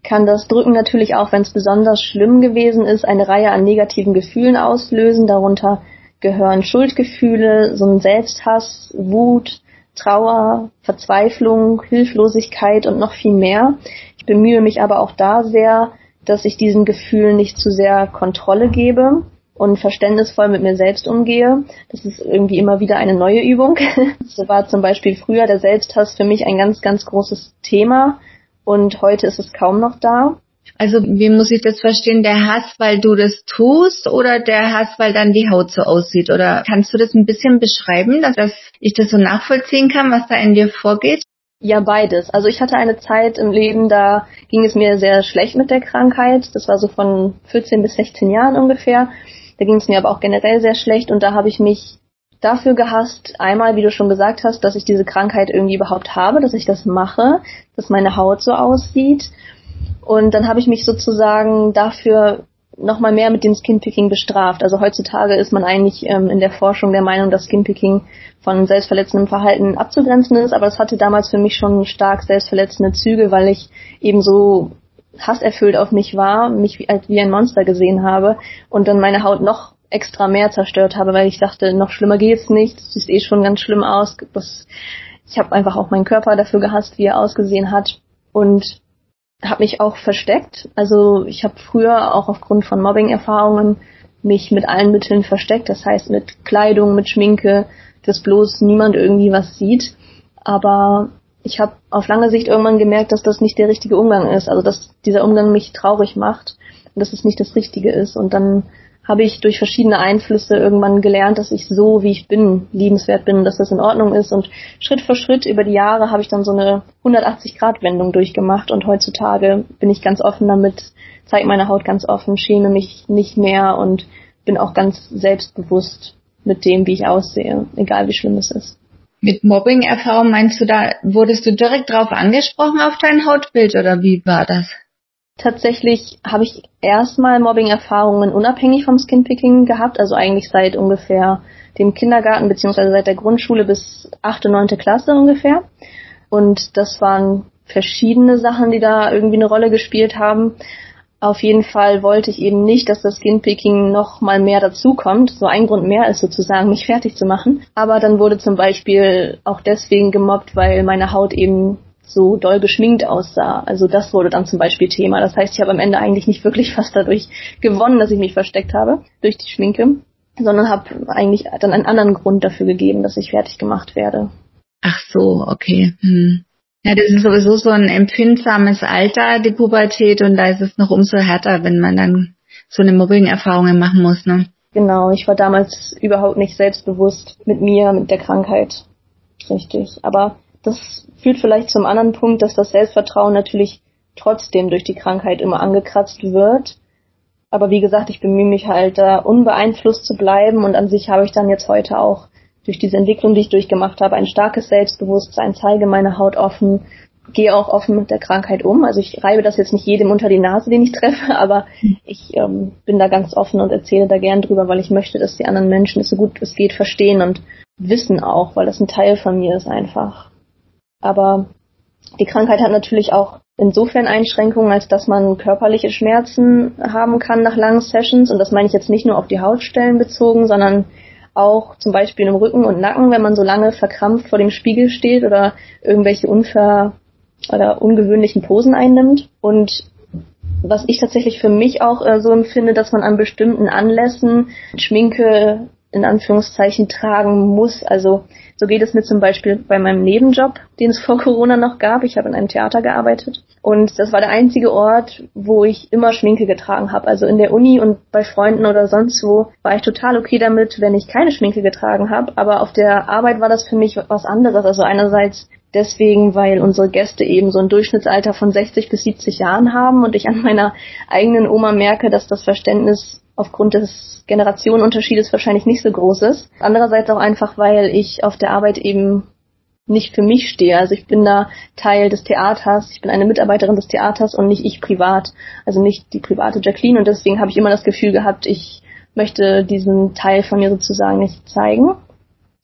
kann das Drücken natürlich auch, wenn es besonders schlimm gewesen ist, eine Reihe an negativen Gefühlen auslösen. Darunter gehören Schuldgefühle, so ein Selbsthass, Wut, Trauer, Verzweiflung, Hilflosigkeit und noch viel mehr. Ich bemühe mich aber auch da sehr, dass ich diesen Gefühlen nicht zu sehr Kontrolle gebe und verständnisvoll mit mir selbst umgehe. Das ist irgendwie immer wieder eine neue Übung. Das war zum Beispiel früher der Selbsthass für mich ein ganz, ganz großes Thema und heute ist es kaum noch da. Also wie muss ich das verstehen? Der Hass, weil du das tust oder der Hass, weil dann die Haut so aussieht? Oder kannst du das ein bisschen beschreiben, dass, dass ich das so nachvollziehen kann, was da in dir vorgeht? Ja, beides. Also ich hatte eine Zeit im Leben, da ging es mir sehr schlecht mit der Krankheit. Das war so von 14 bis 16 Jahren ungefähr. Da ging es mir aber auch generell sehr schlecht und da habe ich mich dafür gehasst, einmal, wie du schon gesagt hast, dass ich diese Krankheit irgendwie überhaupt habe, dass ich das mache, dass meine Haut so aussieht. Und dann habe ich mich sozusagen dafür nochmal mehr mit dem Skinpicking bestraft. Also heutzutage ist man eigentlich ähm, in der Forschung der Meinung, dass Skinpicking von selbstverletzendem Verhalten abzugrenzen ist, aber es hatte damals für mich schon stark selbstverletzende Züge, weil ich eben so hasserfüllt auf mich war, mich als wie ein Monster gesehen habe und dann meine Haut noch extra mehr zerstört habe, weil ich dachte, noch schlimmer geht's nicht, es sieht eh schon ganz schlimm aus. Das, ich habe einfach auch meinen Körper dafür gehasst, wie er ausgesehen hat. und habe mich auch versteckt. Also ich habe früher auch aufgrund von Mobbing-Erfahrungen mich mit allen Mitteln versteckt. Das heißt mit Kleidung, mit Schminke, dass bloß niemand irgendwie was sieht. Aber ich habe auf lange Sicht irgendwann gemerkt, dass das nicht der richtige Umgang ist. Also dass dieser Umgang mich traurig macht und dass es nicht das Richtige ist. Und dann habe ich durch verschiedene Einflüsse irgendwann gelernt, dass ich so, wie ich bin, liebenswert bin, dass das in Ordnung ist. Und Schritt für Schritt über die Jahre habe ich dann so eine 180-Grad-Wendung durchgemacht. Und heutzutage bin ich ganz offen damit, zeige meine Haut ganz offen, schäme mich nicht mehr und bin auch ganz selbstbewusst mit dem, wie ich aussehe, egal wie schlimm es ist. Mit Mobbing-Erfahrung meinst du da, wurdest du direkt drauf angesprochen auf dein Hautbild oder wie war das? Tatsächlich habe ich erstmal Mobbing-Erfahrungen unabhängig vom Skinpicking gehabt, also eigentlich seit ungefähr dem Kindergarten beziehungsweise seit der Grundschule bis achte, neunte Klasse ungefähr. Und das waren verschiedene Sachen, die da irgendwie eine Rolle gespielt haben. Auf jeden Fall wollte ich eben nicht, dass das Skinpicking noch mal mehr dazukommt. So ein Grund mehr ist sozusagen, mich fertig zu machen. Aber dann wurde zum Beispiel auch deswegen gemobbt, weil meine Haut eben so doll geschminkt aussah. Also das wurde dann zum Beispiel Thema. Das heißt, ich habe am Ende eigentlich nicht wirklich was dadurch gewonnen, dass ich mich versteckt habe durch die Schminke, sondern habe eigentlich dann einen anderen Grund dafür gegeben, dass ich fertig gemacht werde. Ach so, okay. Hm. Ja, das ist sowieso so ein empfindsames Alter, die Pubertät, und da ist es noch umso härter, wenn man dann so eine Mobbing-Erfahrungen machen muss, ne? Genau, ich war damals überhaupt nicht selbstbewusst mit mir, mit der Krankheit. Richtig. Aber das führt vielleicht zum anderen Punkt, dass das Selbstvertrauen natürlich trotzdem durch die Krankheit immer angekratzt wird. Aber wie gesagt, ich bemühe mich halt da unbeeinflusst zu bleiben und an sich habe ich dann jetzt heute auch durch diese Entwicklung, die ich durchgemacht habe, ein starkes Selbstbewusstsein, zeige meine Haut offen, gehe auch offen mit der Krankheit um. Also ich reibe das jetzt nicht jedem unter die Nase, den ich treffe, aber ich ähm, bin da ganz offen und erzähle da gern drüber, weil ich möchte, dass die anderen Menschen es so gut es geht verstehen und wissen auch, weil das ein Teil von mir ist einfach. Aber die Krankheit hat natürlich auch insofern Einschränkungen, als dass man körperliche Schmerzen haben kann nach langen Sessions. Und das meine ich jetzt nicht nur auf die Hautstellen bezogen, sondern auch zum Beispiel im Rücken und Nacken, wenn man so lange verkrampft vor dem Spiegel steht oder irgendwelche unver oder ungewöhnlichen Posen einnimmt. Und was ich tatsächlich für mich auch äh, so empfinde, dass man an bestimmten Anlässen Schminke in Anführungszeichen tragen muss. Also so geht es mir zum Beispiel bei meinem Nebenjob, den es vor Corona noch gab. Ich habe in einem Theater gearbeitet und das war der einzige Ort, wo ich immer Schminke getragen habe. Also in der Uni und bei Freunden oder sonst wo war ich total okay damit, wenn ich keine Schminke getragen habe. Aber auf der Arbeit war das für mich was anderes. Also einerseits deswegen, weil unsere Gäste eben so ein Durchschnittsalter von 60 bis 70 Jahren haben und ich an meiner eigenen Oma merke, dass das Verständnis aufgrund des Generationenunterschiedes wahrscheinlich nicht so groß ist. Andererseits auch einfach, weil ich auf der Arbeit eben nicht für mich stehe. Also ich bin da Teil des Theaters, ich bin eine Mitarbeiterin des Theaters und nicht ich privat, also nicht die private Jacqueline und deswegen habe ich immer das Gefühl gehabt, ich möchte diesen Teil von mir sozusagen nicht zeigen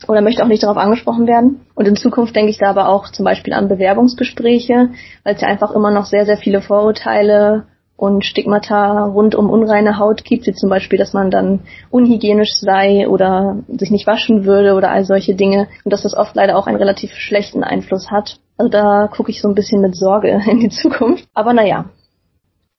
oder möchte auch nicht darauf angesprochen werden. Und in Zukunft denke ich da aber auch zum Beispiel an Bewerbungsgespräche, weil es ja einfach immer noch sehr, sehr viele Vorurteile und Stigmata rund um unreine Haut gibt, wie zum Beispiel, dass man dann unhygienisch sei oder sich nicht waschen würde oder all solche Dinge und dass das oft leider auch einen relativ schlechten Einfluss hat. Also da gucke ich so ein bisschen mit Sorge in die Zukunft. Aber naja.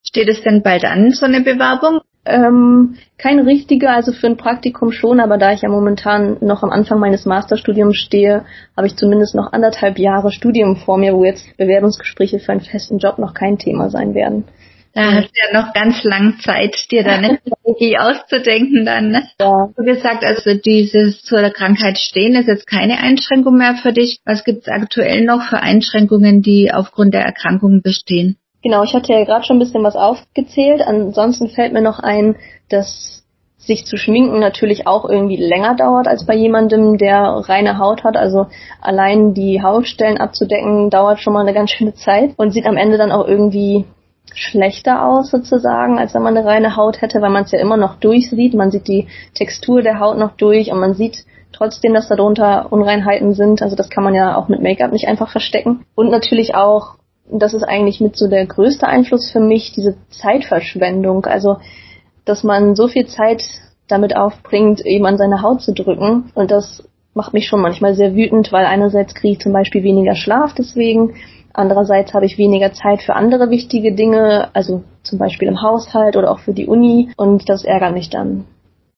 Steht es denn bald an, so eine Bewerbung? Ähm, kein richtiger, also für ein Praktikum schon, aber da ich ja momentan noch am Anfang meines Masterstudiums stehe, habe ich zumindest noch anderthalb Jahre Studium vor mir, wo jetzt Bewerbungsgespräche für einen festen Job noch kein Thema sein werden. Da hast du ja noch ganz lang Zeit, dir da eine Strategie auszudenken dann. Ne? Ja. Du gesagt, also dieses zur Krankheit stehen ist jetzt keine Einschränkung mehr für dich. Was gibt es aktuell noch für Einschränkungen, die aufgrund der Erkrankung bestehen? Genau, ich hatte ja gerade schon ein bisschen was aufgezählt. Ansonsten fällt mir noch ein, dass sich zu schminken natürlich auch irgendwie länger dauert als bei jemandem, der reine Haut hat. Also allein die Hautstellen abzudecken dauert schon mal eine ganz schöne Zeit und sieht am Ende dann auch irgendwie schlechter aus sozusagen, als wenn man eine reine Haut hätte, weil man es ja immer noch durchsieht. Man sieht die Textur der Haut noch durch und man sieht trotzdem, dass darunter Unreinheiten sind. Also das kann man ja auch mit Make-up nicht einfach verstecken. Und natürlich auch, das ist eigentlich mit so der größte Einfluss für mich, diese Zeitverschwendung. Also, dass man so viel Zeit damit aufbringt, eben an seine Haut zu drücken. Und das macht mich schon manchmal sehr wütend, weil einerseits kriege ich zum Beispiel weniger Schlaf deswegen Andererseits habe ich weniger Zeit für andere wichtige Dinge, also zum Beispiel im Haushalt oder auch für die Uni und das ärgert mich dann.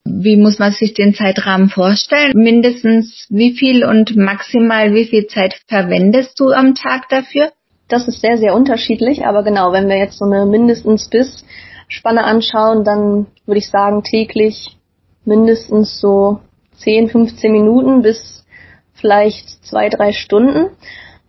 Wie muss man sich den Zeitrahmen vorstellen? Mindestens wie viel und maximal wie viel Zeit verwendest du am Tag dafür? Das ist sehr, sehr unterschiedlich, aber genau, wenn wir jetzt so eine mindestens bis Spanne anschauen, dann würde ich sagen täglich mindestens so 10, 15 Minuten bis vielleicht zwei, drei Stunden.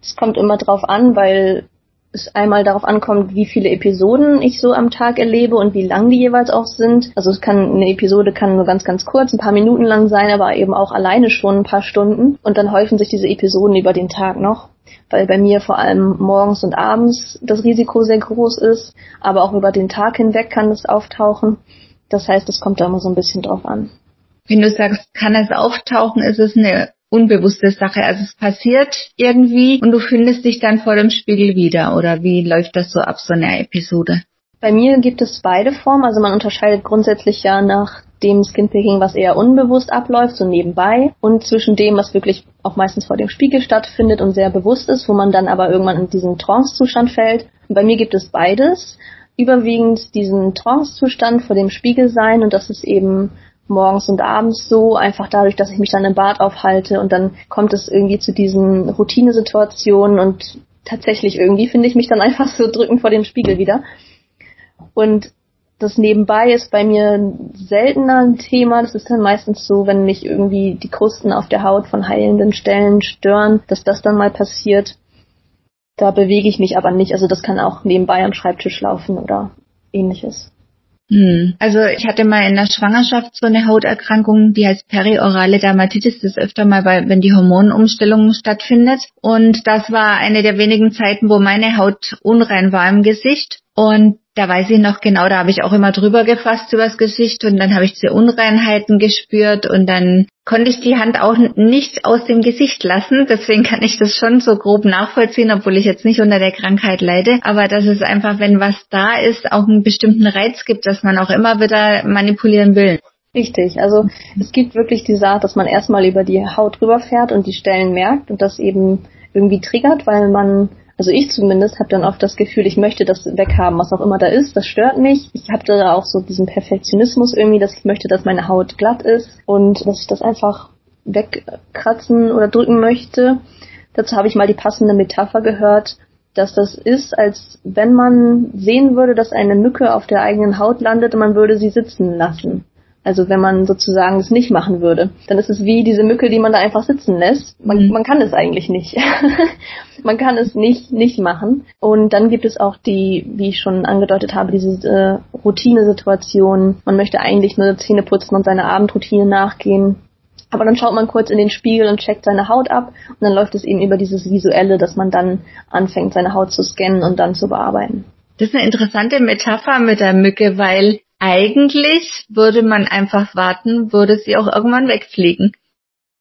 Es kommt immer drauf an, weil es einmal darauf ankommt, wie viele Episoden ich so am Tag erlebe und wie lang die jeweils auch sind. Also es kann eine Episode kann nur ganz ganz kurz, ein paar Minuten lang sein, aber eben auch alleine schon ein paar Stunden und dann häufen sich diese Episoden über den Tag noch, weil bei mir vor allem morgens und abends das Risiko sehr groß ist, aber auch über den Tag hinweg kann es auftauchen. Das heißt, es kommt da immer so ein bisschen drauf an. Wenn du sagst, kann es auftauchen, ist es eine unbewusste Sache. Also es passiert irgendwie und du findest dich dann vor dem Spiegel wieder. Oder wie läuft das so ab, so eine Episode? Bei mir gibt es beide Formen. Also man unterscheidet grundsätzlich ja nach dem Skinpicking, was eher unbewusst abläuft, so nebenbei, und zwischen dem, was wirklich auch meistens vor dem Spiegel stattfindet und sehr bewusst ist, wo man dann aber irgendwann in diesen Trance-Zustand fällt. Und bei mir gibt es beides. Überwiegend diesen Trance-Zustand vor dem Spiegel sein und das ist eben morgens und abends so, einfach dadurch, dass ich mich dann im Bad aufhalte und dann kommt es irgendwie zu diesen Routinesituationen und tatsächlich irgendwie finde ich mich dann einfach so drückend vor dem Spiegel wieder. Und das nebenbei ist bei mir seltener ein Thema. Das ist dann meistens so, wenn mich irgendwie die Krusten auf der Haut von heilenden Stellen stören, dass das dann mal passiert. Da bewege ich mich aber nicht. Also das kann auch nebenbei am Schreibtisch laufen oder ähnliches. Hm. Also ich hatte mal in der Schwangerschaft so eine Hauterkrankung, die heißt periorale Dermatitis. Das ist öfter mal, bei, wenn die Hormonumstellung stattfindet. Und das war eine der wenigen Zeiten, wo meine Haut unrein war im Gesicht. Und da weiß ich noch genau, da habe ich auch immer drüber gefasst übers Gesicht und dann habe ich diese Unreinheiten gespürt und dann konnte ich die Hand auch nicht aus dem Gesicht lassen. Deswegen kann ich das schon so grob nachvollziehen, obwohl ich jetzt nicht unter der Krankheit leide. Aber dass es einfach, wenn was da ist, auch einen bestimmten Reiz gibt, dass man auch immer wieder manipulieren will. Richtig, also es gibt wirklich die Sache, dass man erstmal über die Haut rüberfährt und die Stellen merkt und das eben irgendwie triggert, weil man also ich zumindest habe dann oft das Gefühl, ich möchte das weghaben, was auch immer da ist. Das stört mich. Ich habe da auch so diesen Perfektionismus irgendwie, dass ich möchte, dass meine Haut glatt ist und dass ich das einfach wegkratzen oder drücken möchte. Dazu habe ich mal die passende Metapher gehört, dass das ist, als wenn man sehen würde, dass eine Mücke auf der eigenen Haut landet und man würde sie sitzen lassen. Also wenn man sozusagen es nicht machen würde, dann ist es wie diese Mücke, die man da einfach sitzen lässt. Man, mhm. man kann es eigentlich nicht. man kann es nicht nicht machen. Und dann gibt es auch die, wie ich schon angedeutet habe, diese äh, Routinesituation. Man möchte eigentlich nur Zähne putzen und seiner Abendroutine nachgehen. Aber dann schaut man kurz in den Spiegel und checkt seine Haut ab und dann läuft es eben über dieses Visuelle, dass man dann anfängt, seine Haut zu scannen und dann zu bearbeiten. Das ist eine interessante Metapher mit der Mücke, weil eigentlich würde man einfach warten, würde sie auch irgendwann wegfliegen.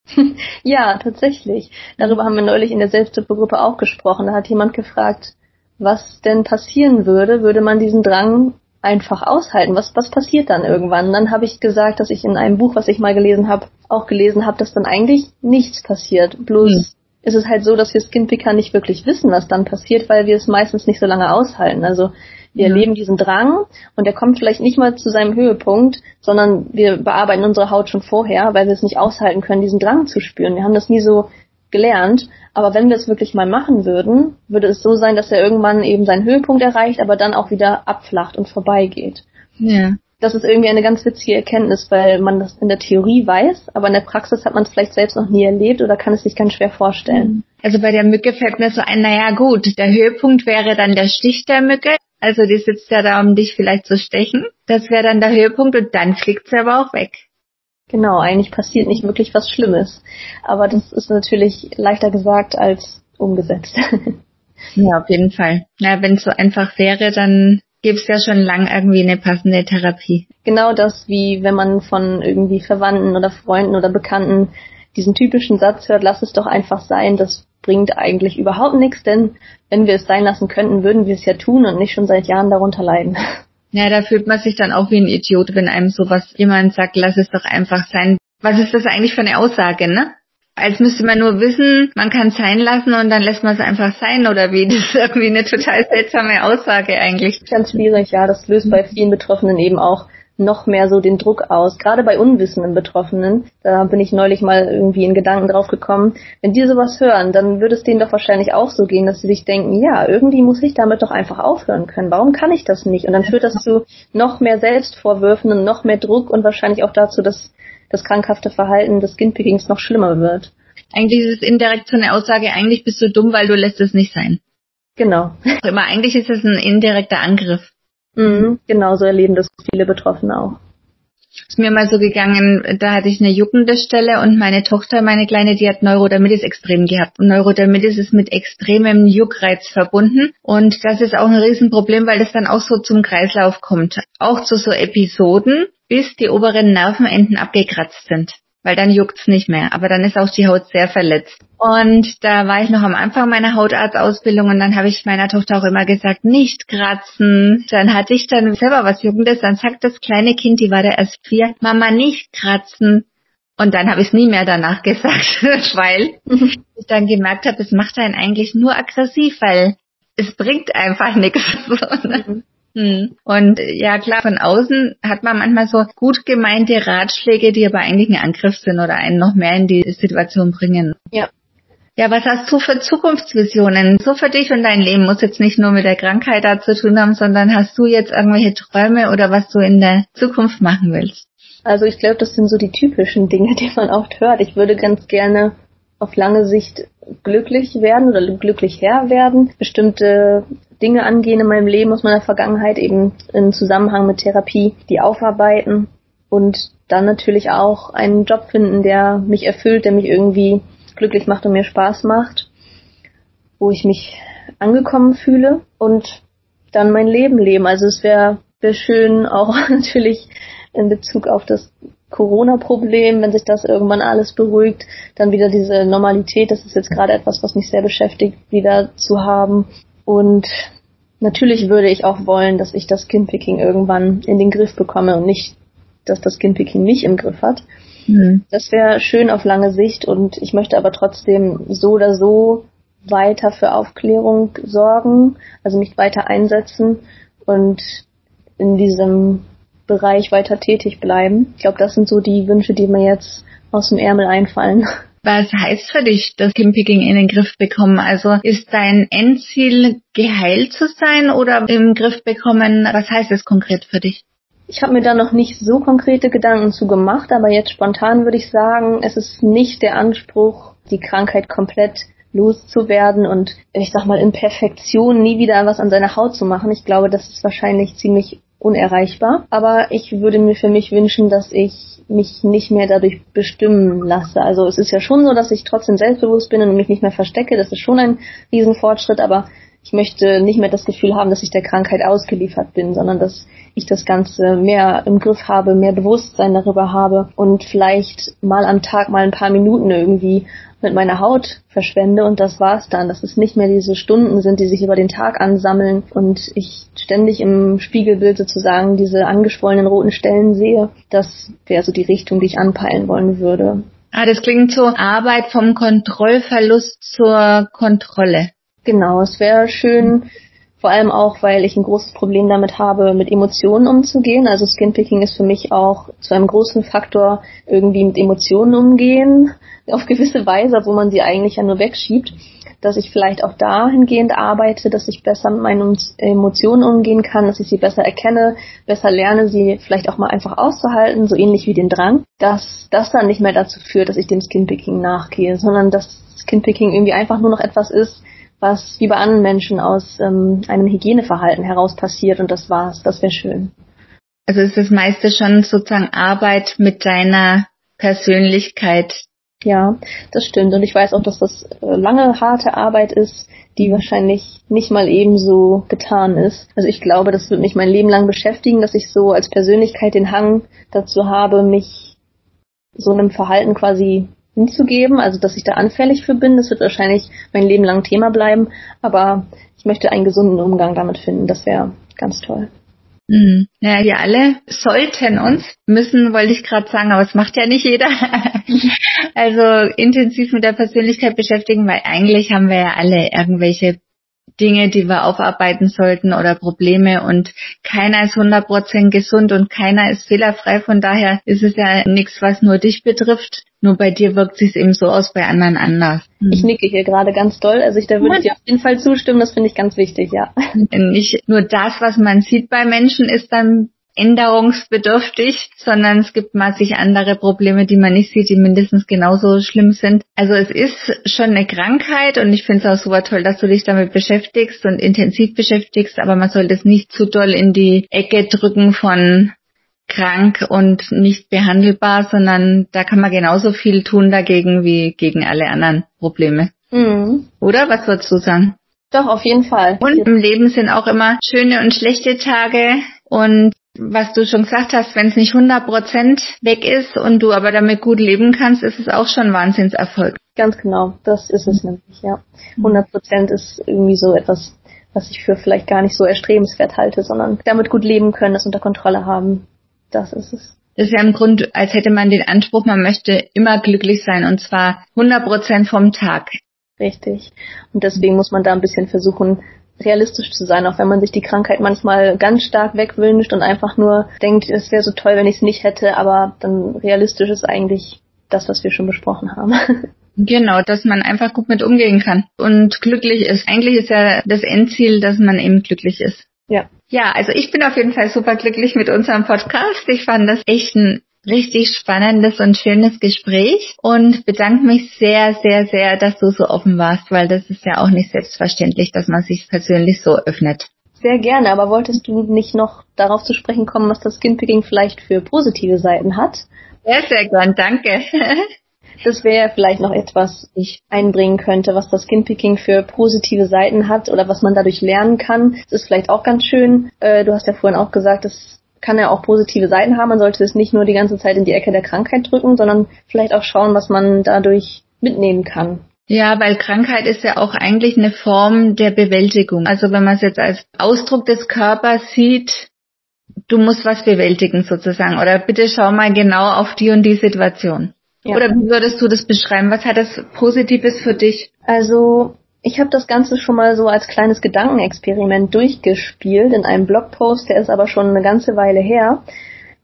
ja, tatsächlich. Darüber haben wir neulich in der Selbsthilfegruppe auch gesprochen. Da hat jemand gefragt, was denn passieren würde, würde man diesen Drang einfach aushalten. Was, was passiert dann irgendwann? Dann habe ich gesagt, dass ich in einem Buch, was ich mal gelesen habe, auch gelesen habe, dass dann eigentlich nichts passiert. Bloß hm. ist es halt so, dass wir Skinpicker nicht wirklich wissen, was dann passiert, weil wir es meistens nicht so lange aushalten. Also wir ja. erleben diesen Drang und der kommt vielleicht nicht mal zu seinem Höhepunkt, sondern wir bearbeiten unsere Haut schon vorher, weil wir es nicht aushalten können, diesen Drang zu spüren. Wir haben das nie so gelernt. Aber wenn wir es wirklich mal machen würden, würde es so sein, dass er irgendwann eben seinen Höhepunkt erreicht, aber dann auch wieder abflacht und vorbeigeht. Ja. Das ist irgendwie eine ganz witzige Erkenntnis, weil man das in der Theorie weiß, aber in der Praxis hat man es vielleicht selbst noch nie erlebt oder kann es sich ganz schwer vorstellen. Also bei der Mücke fällt mir so ein, naja gut, der Höhepunkt wäre dann der Stich der Mücke. Also die sitzt ja da, um dich vielleicht zu stechen. Das wäre dann der Höhepunkt und dann fliegt sie aber auch weg. Genau, eigentlich passiert nicht wirklich was Schlimmes. Aber das ist natürlich leichter gesagt als umgesetzt. ja, auf jeden Fall. Na, wenn es so einfach wäre, dann gäbe es ja schon lang irgendwie eine passende Therapie. Genau das, wie wenn man von irgendwie Verwandten oder Freunden oder Bekannten diesen typischen Satz hört, lass es doch einfach sein, das bringt eigentlich überhaupt nichts, denn wenn wir es sein lassen könnten, würden wir es ja tun und nicht schon seit Jahren darunter leiden. Ja, da fühlt man sich dann auch wie ein Idiot, wenn einem sowas jemand sagt, lass es doch einfach sein. Was ist das eigentlich für eine Aussage, ne? Als müsste man nur wissen, man kann es sein lassen und dann lässt man es einfach sein oder wie. Das ist irgendwie eine total seltsame Aussage eigentlich. Ganz schwierig, ja. Das löst bei vielen Betroffenen eben auch noch mehr so den Druck aus, gerade bei unwissenden Betroffenen. Da bin ich neulich mal irgendwie in Gedanken drauf gekommen. Wenn die sowas hören, dann würde es denen doch wahrscheinlich auch so gehen, dass sie sich denken, ja, irgendwie muss ich damit doch einfach aufhören können. Warum kann ich das nicht? Und dann führt das zu noch mehr Selbstvorwürfen und noch mehr Druck und wahrscheinlich auch dazu, dass das krankhafte Verhalten des Skinpickings noch schlimmer wird. Eigentlich ist es indirekt so eine Aussage, eigentlich bist du dumm, weil du lässt es nicht sein. Genau. Aber eigentlich ist es ein indirekter Angriff. Mhm, genau, so erleben das viele Betroffene auch. Ist mir mal so gegangen, da hatte ich eine juckende Stelle und meine Tochter, meine Kleine, die hat Neurodermitis extrem gehabt. Und Neurodermitis ist mit extremem Juckreiz verbunden. Und das ist auch ein Riesenproblem, weil das dann auch so zum Kreislauf kommt. Auch zu so Episoden, bis die oberen Nervenenden abgekratzt sind weil dann juckt's nicht mehr. Aber dann ist auch die Haut sehr verletzt. Und da war ich noch am Anfang meiner Hautarztausbildung und dann habe ich meiner Tochter auch immer gesagt, nicht kratzen. Dann hatte ich dann selber was Jugendes, dann sagt das kleine Kind, die war da erst vier, Mama nicht kratzen. Und dann habe ich es nie mehr danach gesagt, weil ich dann gemerkt habe, es macht einen eigentlich nur aggressiv, weil es bringt einfach nichts. Mhm. Hm. Und ja klar, von außen hat man manchmal so gut gemeinte Ratschläge, die aber eigentlich ein Angriff sind oder einen noch mehr in die Situation bringen. Ja. Ja, was hast du für Zukunftsvisionen? So für dich und dein Leben muss jetzt nicht nur mit der Krankheit da zu tun haben, sondern hast du jetzt irgendwelche Träume oder was du in der Zukunft machen willst? Also ich glaube, das sind so die typischen Dinge, die man oft hört. Ich würde ganz gerne auf lange Sicht glücklich werden oder glücklich Herr werden, bestimmte Dinge angehen in meinem Leben aus meiner Vergangenheit, eben im Zusammenhang mit Therapie, die aufarbeiten und dann natürlich auch einen Job finden, der mich erfüllt, der mich irgendwie glücklich macht und mir Spaß macht, wo ich mich angekommen fühle und dann mein Leben leben. Also es wäre wär schön, auch natürlich in Bezug auf das Corona-Problem, wenn sich das irgendwann alles beruhigt, dann wieder diese Normalität, das ist jetzt gerade etwas, was mich sehr beschäftigt, wieder zu haben. Und natürlich würde ich auch wollen, dass ich das Skinpicking irgendwann in den Griff bekomme und nicht, dass das Skinpicking mich im Griff hat. Mhm. Das wäre schön auf lange Sicht und ich möchte aber trotzdem so oder so weiter für Aufklärung sorgen, also mich weiter einsetzen und in diesem Bereich weiter tätig bleiben. Ich glaube, das sind so die Wünsche, die mir jetzt aus dem Ärmel einfallen. Was heißt für dich das Skinpicking in den Griff bekommen? Also ist dein Endziel geheilt zu sein oder im Griff bekommen? Was heißt es konkret für dich? Ich habe mir da noch nicht so konkrete Gedanken zu gemacht, aber jetzt spontan würde ich sagen, es ist nicht der Anspruch, die Krankheit komplett loszuwerden und ich sag mal in Perfektion nie wieder was an seiner Haut zu machen. Ich glaube, das ist wahrscheinlich ziemlich unerreichbar. Aber ich würde mir für mich wünschen, dass ich mich nicht mehr dadurch bestimmen lasse. Also es ist ja schon so, dass ich trotzdem selbstbewusst bin und mich nicht mehr verstecke. Das ist schon ein Riesenfortschritt, aber ich möchte nicht mehr das Gefühl haben, dass ich der Krankheit ausgeliefert bin, sondern dass ich das Ganze mehr im Griff habe, mehr Bewusstsein darüber habe und vielleicht mal am Tag mal ein paar Minuten irgendwie mit meiner Haut verschwende und das war's dann. Dass es nicht mehr diese Stunden sind, die sich über den Tag ansammeln und ich ständig im Spiegelbild sozusagen diese angeschwollenen roten Stellen sehe. Das wäre so die Richtung, die ich anpeilen wollen würde. Ah, das klingt so Arbeit vom Kontrollverlust zur Kontrolle. Genau, es wäre schön, vor allem auch, weil ich ein großes Problem damit habe, mit Emotionen umzugehen. Also Skinpicking ist für mich auch zu einem großen Faktor irgendwie mit Emotionen umgehen, auf gewisse Weise, wo man sie eigentlich ja nur wegschiebt. Dass ich vielleicht auch dahingehend arbeite, dass ich besser mit meinen Emotionen umgehen kann, dass ich sie besser erkenne, besser lerne, sie vielleicht auch mal einfach auszuhalten, so ähnlich wie den Drang. Dass das dann nicht mehr dazu führt, dass ich dem Skinpicking nachgehe, sondern dass Skinpicking irgendwie einfach nur noch etwas ist, was wie bei anderen Menschen aus ähm, einem Hygieneverhalten heraus passiert und das war's. Das wäre schön. Also ist das meiste schon sozusagen Arbeit mit deiner Persönlichkeit. Ja, das stimmt. Und ich weiß auch, dass das äh, lange, harte Arbeit ist, die wahrscheinlich nicht mal ebenso getan ist. Also ich glaube, das wird mich mein Leben lang beschäftigen, dass ich so als Persönlichkeit den Hang dazu habe, mich so einem Verhalten quasi hinzugeben, also dass ich da anfällig für bin. Das wird wahrscheinlich mein Leben lang Thema bleiben, aber ich möchte einen gesunden Umgang damit finden. Das wäre ganz toll. Mhm. Ja, wir alle sollten uns, müssen, wollte ich gerade sagen, aber es macht ja nicht jeder. also intensiv mit der Persönlichkeit beschäftigen, weil eigentlich haben wir ja alle irgendwelche Dinge, die wir aufarbeiten sollten oder Probleme und keiner ist 100% gesund und keiner ist fehlerfrei. Von daher ist es ja nichts, was nur dich betrifft. Nur bei dir wirkt sich eben so aus, bei anderen anders. Ich nicke hier gerade ganz doll. Also ich, da würde ich dir auf jeden Fall zustimmen. Das finde ich ganz wichtig, ja. Nicht nur das, was man sieht bei Menschen, ist dann änderungsbedürftig, sondern es gibt massig andere Probleme, die man nicht sieht, die mindestens genauso schlimm sind. Also es ist schon eine Krankheit und ich finde es auch super toll, dass du dich damit beschäftigst und intensiv beschäftigst, aber man sollte es nicht zu doll in die Ecke drücken von krank und nicht behandelbar, sondern da kann man genauso viel tun dagegen wie gegen alle anderen Probleme. Mhm. Oder was würdest du sagen? Doch, auf jeden Fall. Und im Leben sind auch immer schöne und schlechte Tage. Und was du schon gesagt hast, wenn es nicht 100 Prozent weg ist und du aber damit gut leben kannst, ist es auch schon Wahnsinnserfolg. Ganz genau, das ist es nämlich, ja. 100 Prozent ist irgendwie so etwas, was ich für vielleicht gar nicht so erstrebenswert halte, sondern damit gut leben können, das unter Kontrolle haben. Das ist es. Das ist ja im Grunde, als hätte man den Anspruch, man möchte immer glücklich sein und zwar 100 Prozent vom Tag. Richtig. Und deswegen muss man da ein bisschen versuchen, realistisch zu sein, auch wenn man sich die Krankheit manchmal ganz stark wegwünscht und einfach nur denkt, es wäre so toll, wenn ich es nicht hätte, aber dann realistisch ist eigentlich das, was wir schon besprochen haben. Genau, dass man einfach gut mit umgehen kann und glücklich ist. Eigentlich ist ja das Endziel, dass man eben glücklich ist. Ja. Ja, also ich bin auf jeden Fall super glücklich mit unserem Podcast. Ich fand das echt ein richtig spannendes und schönes Gespräch und bedanke mich sehr, sehr, sehr, dass du so offen warst, weil das ist ja auch nicht selbstverständlich, dass man sich persönlich so öffnet. Sehr gerne, aber wolltest du nicht noch darauf zu sprechen kommen, was das Skinpicking vielleicht für positive Seiten hat? Sehr, sehr gern, danke. Das wäre vielleicht noch etwas, ich einbringen könnte, was das Skinpicking für positive Seiten hat oder was man dadurch lernen kann. Das ist vielleicht auch ganz schön. Äh, du hast ja vorhin auch gesagt, es kann ja auch positive Seiten haben. Man sollte es nicht nur die ganze Zeit in die Ecke der Krankheit drücken, sondern vielleicht auch schauen, was man dadurch mitnehmen kann. Ja, weil Krankheit ist ja auch eigentlich eine Form der Bewältigung. Also wenn man es jetzt als Ausdruck des Körpers sieht, du musst was bewältigen sozusagen. Oder bitte schau mal genau auf die und die Situation. Ja. Oder wie würdest du das beschreiben? Was hat das Positives für dich? Also ich habe das Ganze schon mal so als kleines Gedankenexperiment durchgespielt in einem Blogpost, der ist aber schon eine ganze Weile her.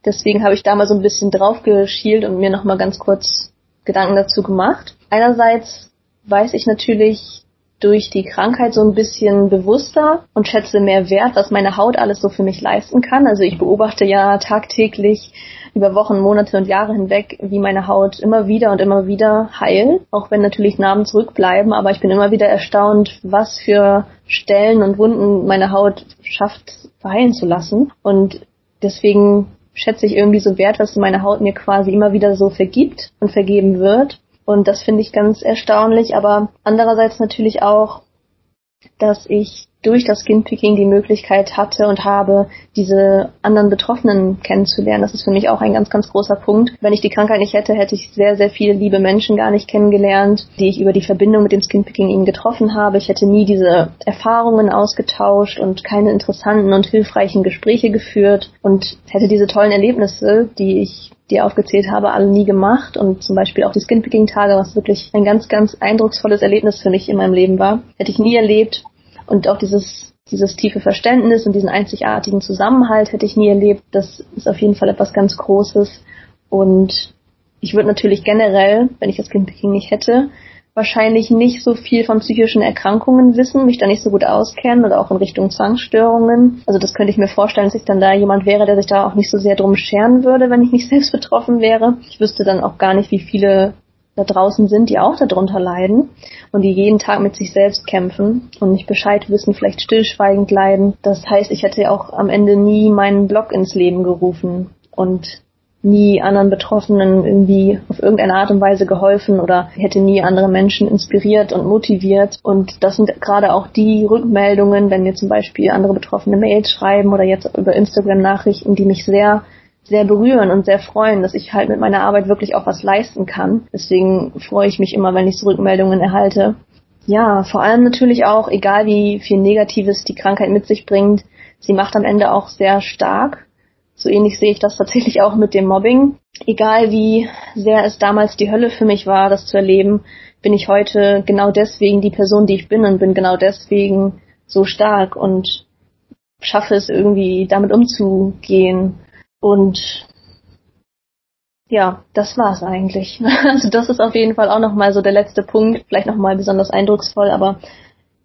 Deswegen habe ich da mal so ein bisschen drauf geschielt und mir nochmal ganz kurz Gedanken dazu gemacht. Einerseits weiß ich natürlich durch die Krankheit so ein bisschen bewusster und schätze mehr wert, was meine Haut alles so für mich leisten kann. Also ich beobachte ja tagtäglich über Wochen, Monate und Jahre hinweg, wie meine Haut immer wieder und immer wieder heilt, auch wenn natürlich Narben zurückbleiben, aber ich bin immer wieder erstaunt, was für Stellen und Wunden meine Haut schafft verheilen zu lassen und deswegen schätze ich irgendwie so wert, was meine Haut mir quasi immer wieder so vergibt und vergeben wird. Und das finde ich ganz erstaunlich, aber andererseits natürlich auch, dass ich durch das Skinpicking die Möglichkeit hatte und habe, diese anderen Betroffenen kennenzulernen. Das ist für mich auch ein ganz, ganz großer Punkt. Wenn ich die Krankheit nicht hätte, hätte ich sehr, sehr viele liebe Menschen gar nicht kennengelernt, die ich über die Verbindung mit dem Skinpicking eben getroffen habe. Ich hätte nie diese Erfahrungen ausgetauscht und keine interessanten und hilfreichen Gespräche geführt und hätte diese tollen Erlebnisse, die ich dir aufgezählt habe, alle nie gemacht und zum Beispiel auch die Skinpicking-Tage, was wirklich ein ganz, ganz eindrucksvolles Erlebnis für mich in meinem Leben war, hätte ich nie erlebt, und auch dieses, dieses tiefe Verständnis und diesen einzigartigen Zusammenhalt hätte ich nie erlebt. Das ist auf jeden Fall etwas ganz Großes. Und ich würde natürlich generell, wenn ich das Kindpicking nicht hätte, wahrscheinlich nicht so viel von psychischen Erkrankungen wissen, mich da nicht so gut auskennen oder auch in Richtung Zwangsstörungen. Also das könnte ich mir vorstellen, dass ich dann da jemand wäre, der sich da auch nicht so sehr drum scheren würde, wenn ich nicht selbst betroffen wäre. Ich wüsste dann auch gar nicht, wie viele da draußen sind, die auch darunter leiden und die jeden Tag mit sich selbst kämpfen und nicht Bescheid wissen, vielleicht stillschweigend leiden. Das heißt, ich hätte auch am Ende nie meinen Blog ins Leben gerufen und nie anderen Betroffenen irgendwie auf irgendeine Art und Weise geholfen oder hätte nie andere Menschen inspiriert und motiviert. Und das sind gerade auch die Rückmeldungen, wenn mir zum Beispiel andere Betroffene Mails schreiben oder jetzt über Instagram Nachrichten, die mich sehr sehr berühren und sehr freuen, dass ich halt mit meiner Arbeit wirklich auch was leisten kann. Deswegen freue ich mich immer, wenn ich so Rückmeldungen erhalte. Ja, vor allem natürlich auch, egal wie viel Negatives die Krankheit mit sich bringt, sie macht am Ende auch sehr stark. So ähnlich sehe ich das tatsächlich auch mit dem Mobbing. Egal wie sehr es damals die Hölle für mich war, das zu erleben, bin ich heute genau deswegen die Person, die ich bin und bin genau deswegen so stark und schaffe es irgendwie damit umzugehen. Und ja, das war's eigentlich. Also das ist auf jeden Fall auch nochmal so der letzte Punkt, vielleicht nochmal besonders eindrucksvoll, aber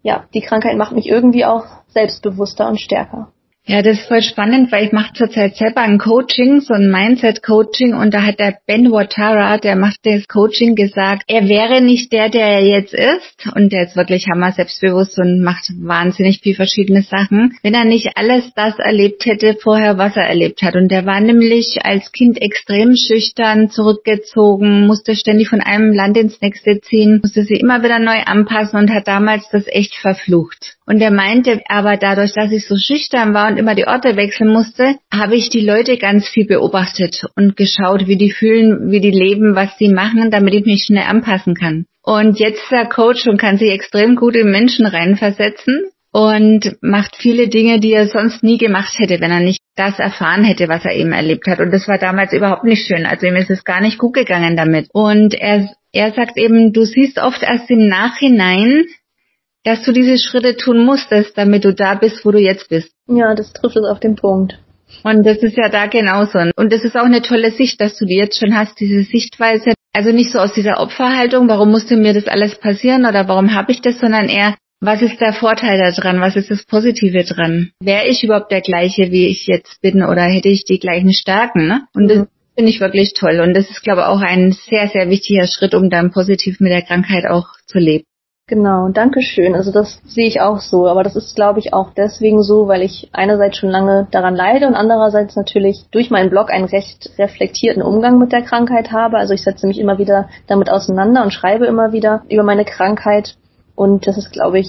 ja, die Krankheit macht mich irgendwie auch selbstbewusster und stärker. Ja, das ist voll spannend, weil ich mache zurzeit selber ein Coaching, so ein Mindset-Coaching und da hat der Ben Watara, der macht das Coaching, gesagt, er wäre nicht der, der er jetzt ist und der ist wirklich hammer selbstbewusst und macht wahnsinnig viel verschiedene Sachen, wenn er nicht alles das erlebt hätte vorher, was er erlebt hat. Und der war nämlich als Kind extrem schüchtern, zurückgezogen, musste ständig von einem Land ins nächste ziehen, musste sich immer wieder neu anpassen und hat damals das echt verflucht. Und er meinte aber dadurch, dass ich so schüchtern war und immer die Orte wechseln musste, habe ich die Leute ganz viel beobachtet und geschaut, wie die fühlen, wie die leben, was sie machen, damit ich mich schnell anpassen kann. Und jetzt ist er Coach und kann sich extrem gut in Menschen reinversetzen und macht viele Dinge, die er sonst nie gemacht hätte, wenn er nicht das erfahren hätte, was er eben erlebt hat. Und das war damals überhaupt nicht schön. Also ihm ist es gar nicht gut gegangen damit. Und er, er sagt eben, du siehst oft erst im Nachhinein, dass du diese Schritte tun musstest, damit du da bist, wo du jetzt bist. Ja, das trifft es auf den Punkt. Und das ist ja da genauso. Und das ist auch eine tolle Sicht, dass du die jetzt schon hast, diese Sichtweise. Also nicht so aus dieser Opferhaltung, warum musste mir das alles passieren oder warum habe ich das, sondern eher, was ist der Vorteil daran? Was ist das Positive dran? Wäre ich überhaupt der gleiche, wie ich jetzt bin oder hätte ich die gleichen Stärken? Ne? Und das mhm. finde ich wirklich toll. Und das ist, glaube ich, auch ein sehr, sehr wichtiger Schritt, um dann positiv mit der Krankheit auch zu leben. Genau, danke schön. Also das sehe ich auch so, aber das ist, glaube ich, auch deswegen so, weil ich einerseits schon lange daran leide und andererseits natürlich durch meinen Blog einen recht reflektierten Umgang mit der Krankheit habe. Also ich setze mich immer wieder damit auseinander und schreibe immer wieder über meine Krankheit und das ist, glaube ich,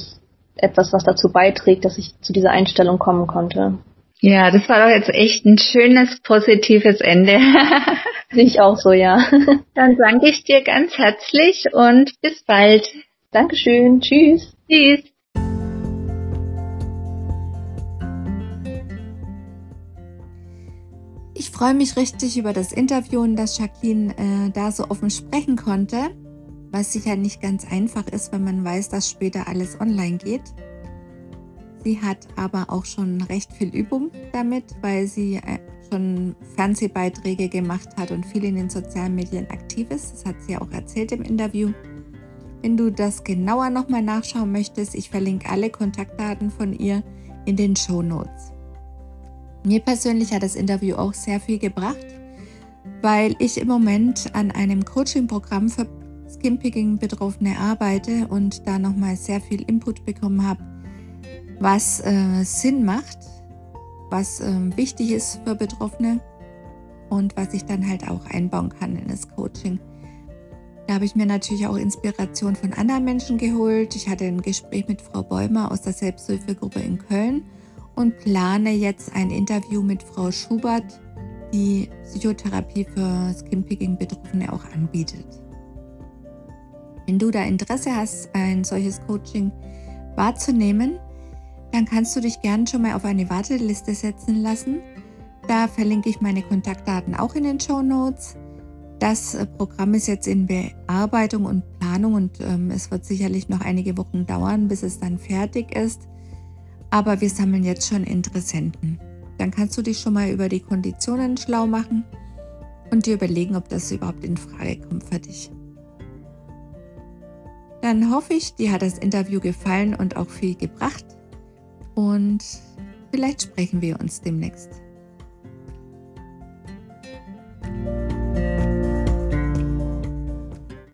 etwas, was dazu beiträgt, dass ich zu dieser Einstellung kommen konnte. Ja, das war doch jetzt echt ein schönes, positives Ende. Sehe ich auch so, ja. Dann danke ich dir ganz herzlich und bis bald. Dankeschön. Tschüss. Tschüss. Ich freue mich richtig über das Interview und dass Jacqueline äh, da so offen sprechen konnte, was sicher nicht ganz einfach ist, wenn man weiß, dass später alles online geht. Sie hat aber auch schon recht viel Übung damit, weil sie äh, schon Fernsehbeiträge gemacht hat und viel in den sozialen Medien aktiv ist. Das hat sie auch erzählt im Interview. Wenn du das genauer nochmal nachschauen möchtest, ich verlinke alle Kontaktdaten von ihr in den Show Notes. Mir persönlich hat das Interview auch sehr viel gebracht, weil ich im Moment an einem Coaching-Programm für Skinpicking-Betroffene arbeite und da nochmal sehr viel Input bekommen habe, was äh, Sinn macht, was äh, wichtig ist für Betroffene und was ich dann halt auch einbauen kann in das Coaching. Da habe ich mir natürlich auch Inspiration von anderen Menschen geholt. Ich hatte ein Gespräch mit Frau Bäumer aus der Selbsthilfegruppe in Köln und plane jetzt ein Interview mit Frau Schubert, die Psychotherapie für Skinpicking-Betroffene auch anbietet. Wenn du da Interesse hast, ein solches Coaching wahrzunehmen, dann kannst du dich gerne schon mal auf eine Warteliste setzen lassen. Da verlinke ich meine Kontaktdaten auch in den Show Notes. Das äh, Programm ist jetzt in Bearbeitung und Planung und ähm, es wird sicherlich noch einige Wochen dauern, bis es dann fertig ist. Aber wir sammeln jetzt schon Interessenten. Dann kannst du dich schon mal über die Konditionen schlau machen und dir überlegen, ob das überhaupt in Frage kommt für dich. Dann hoffe ich, dir hat das Interview gefallen und auch viel gebracht. Und vielleicht sprechen wir uns demnächst.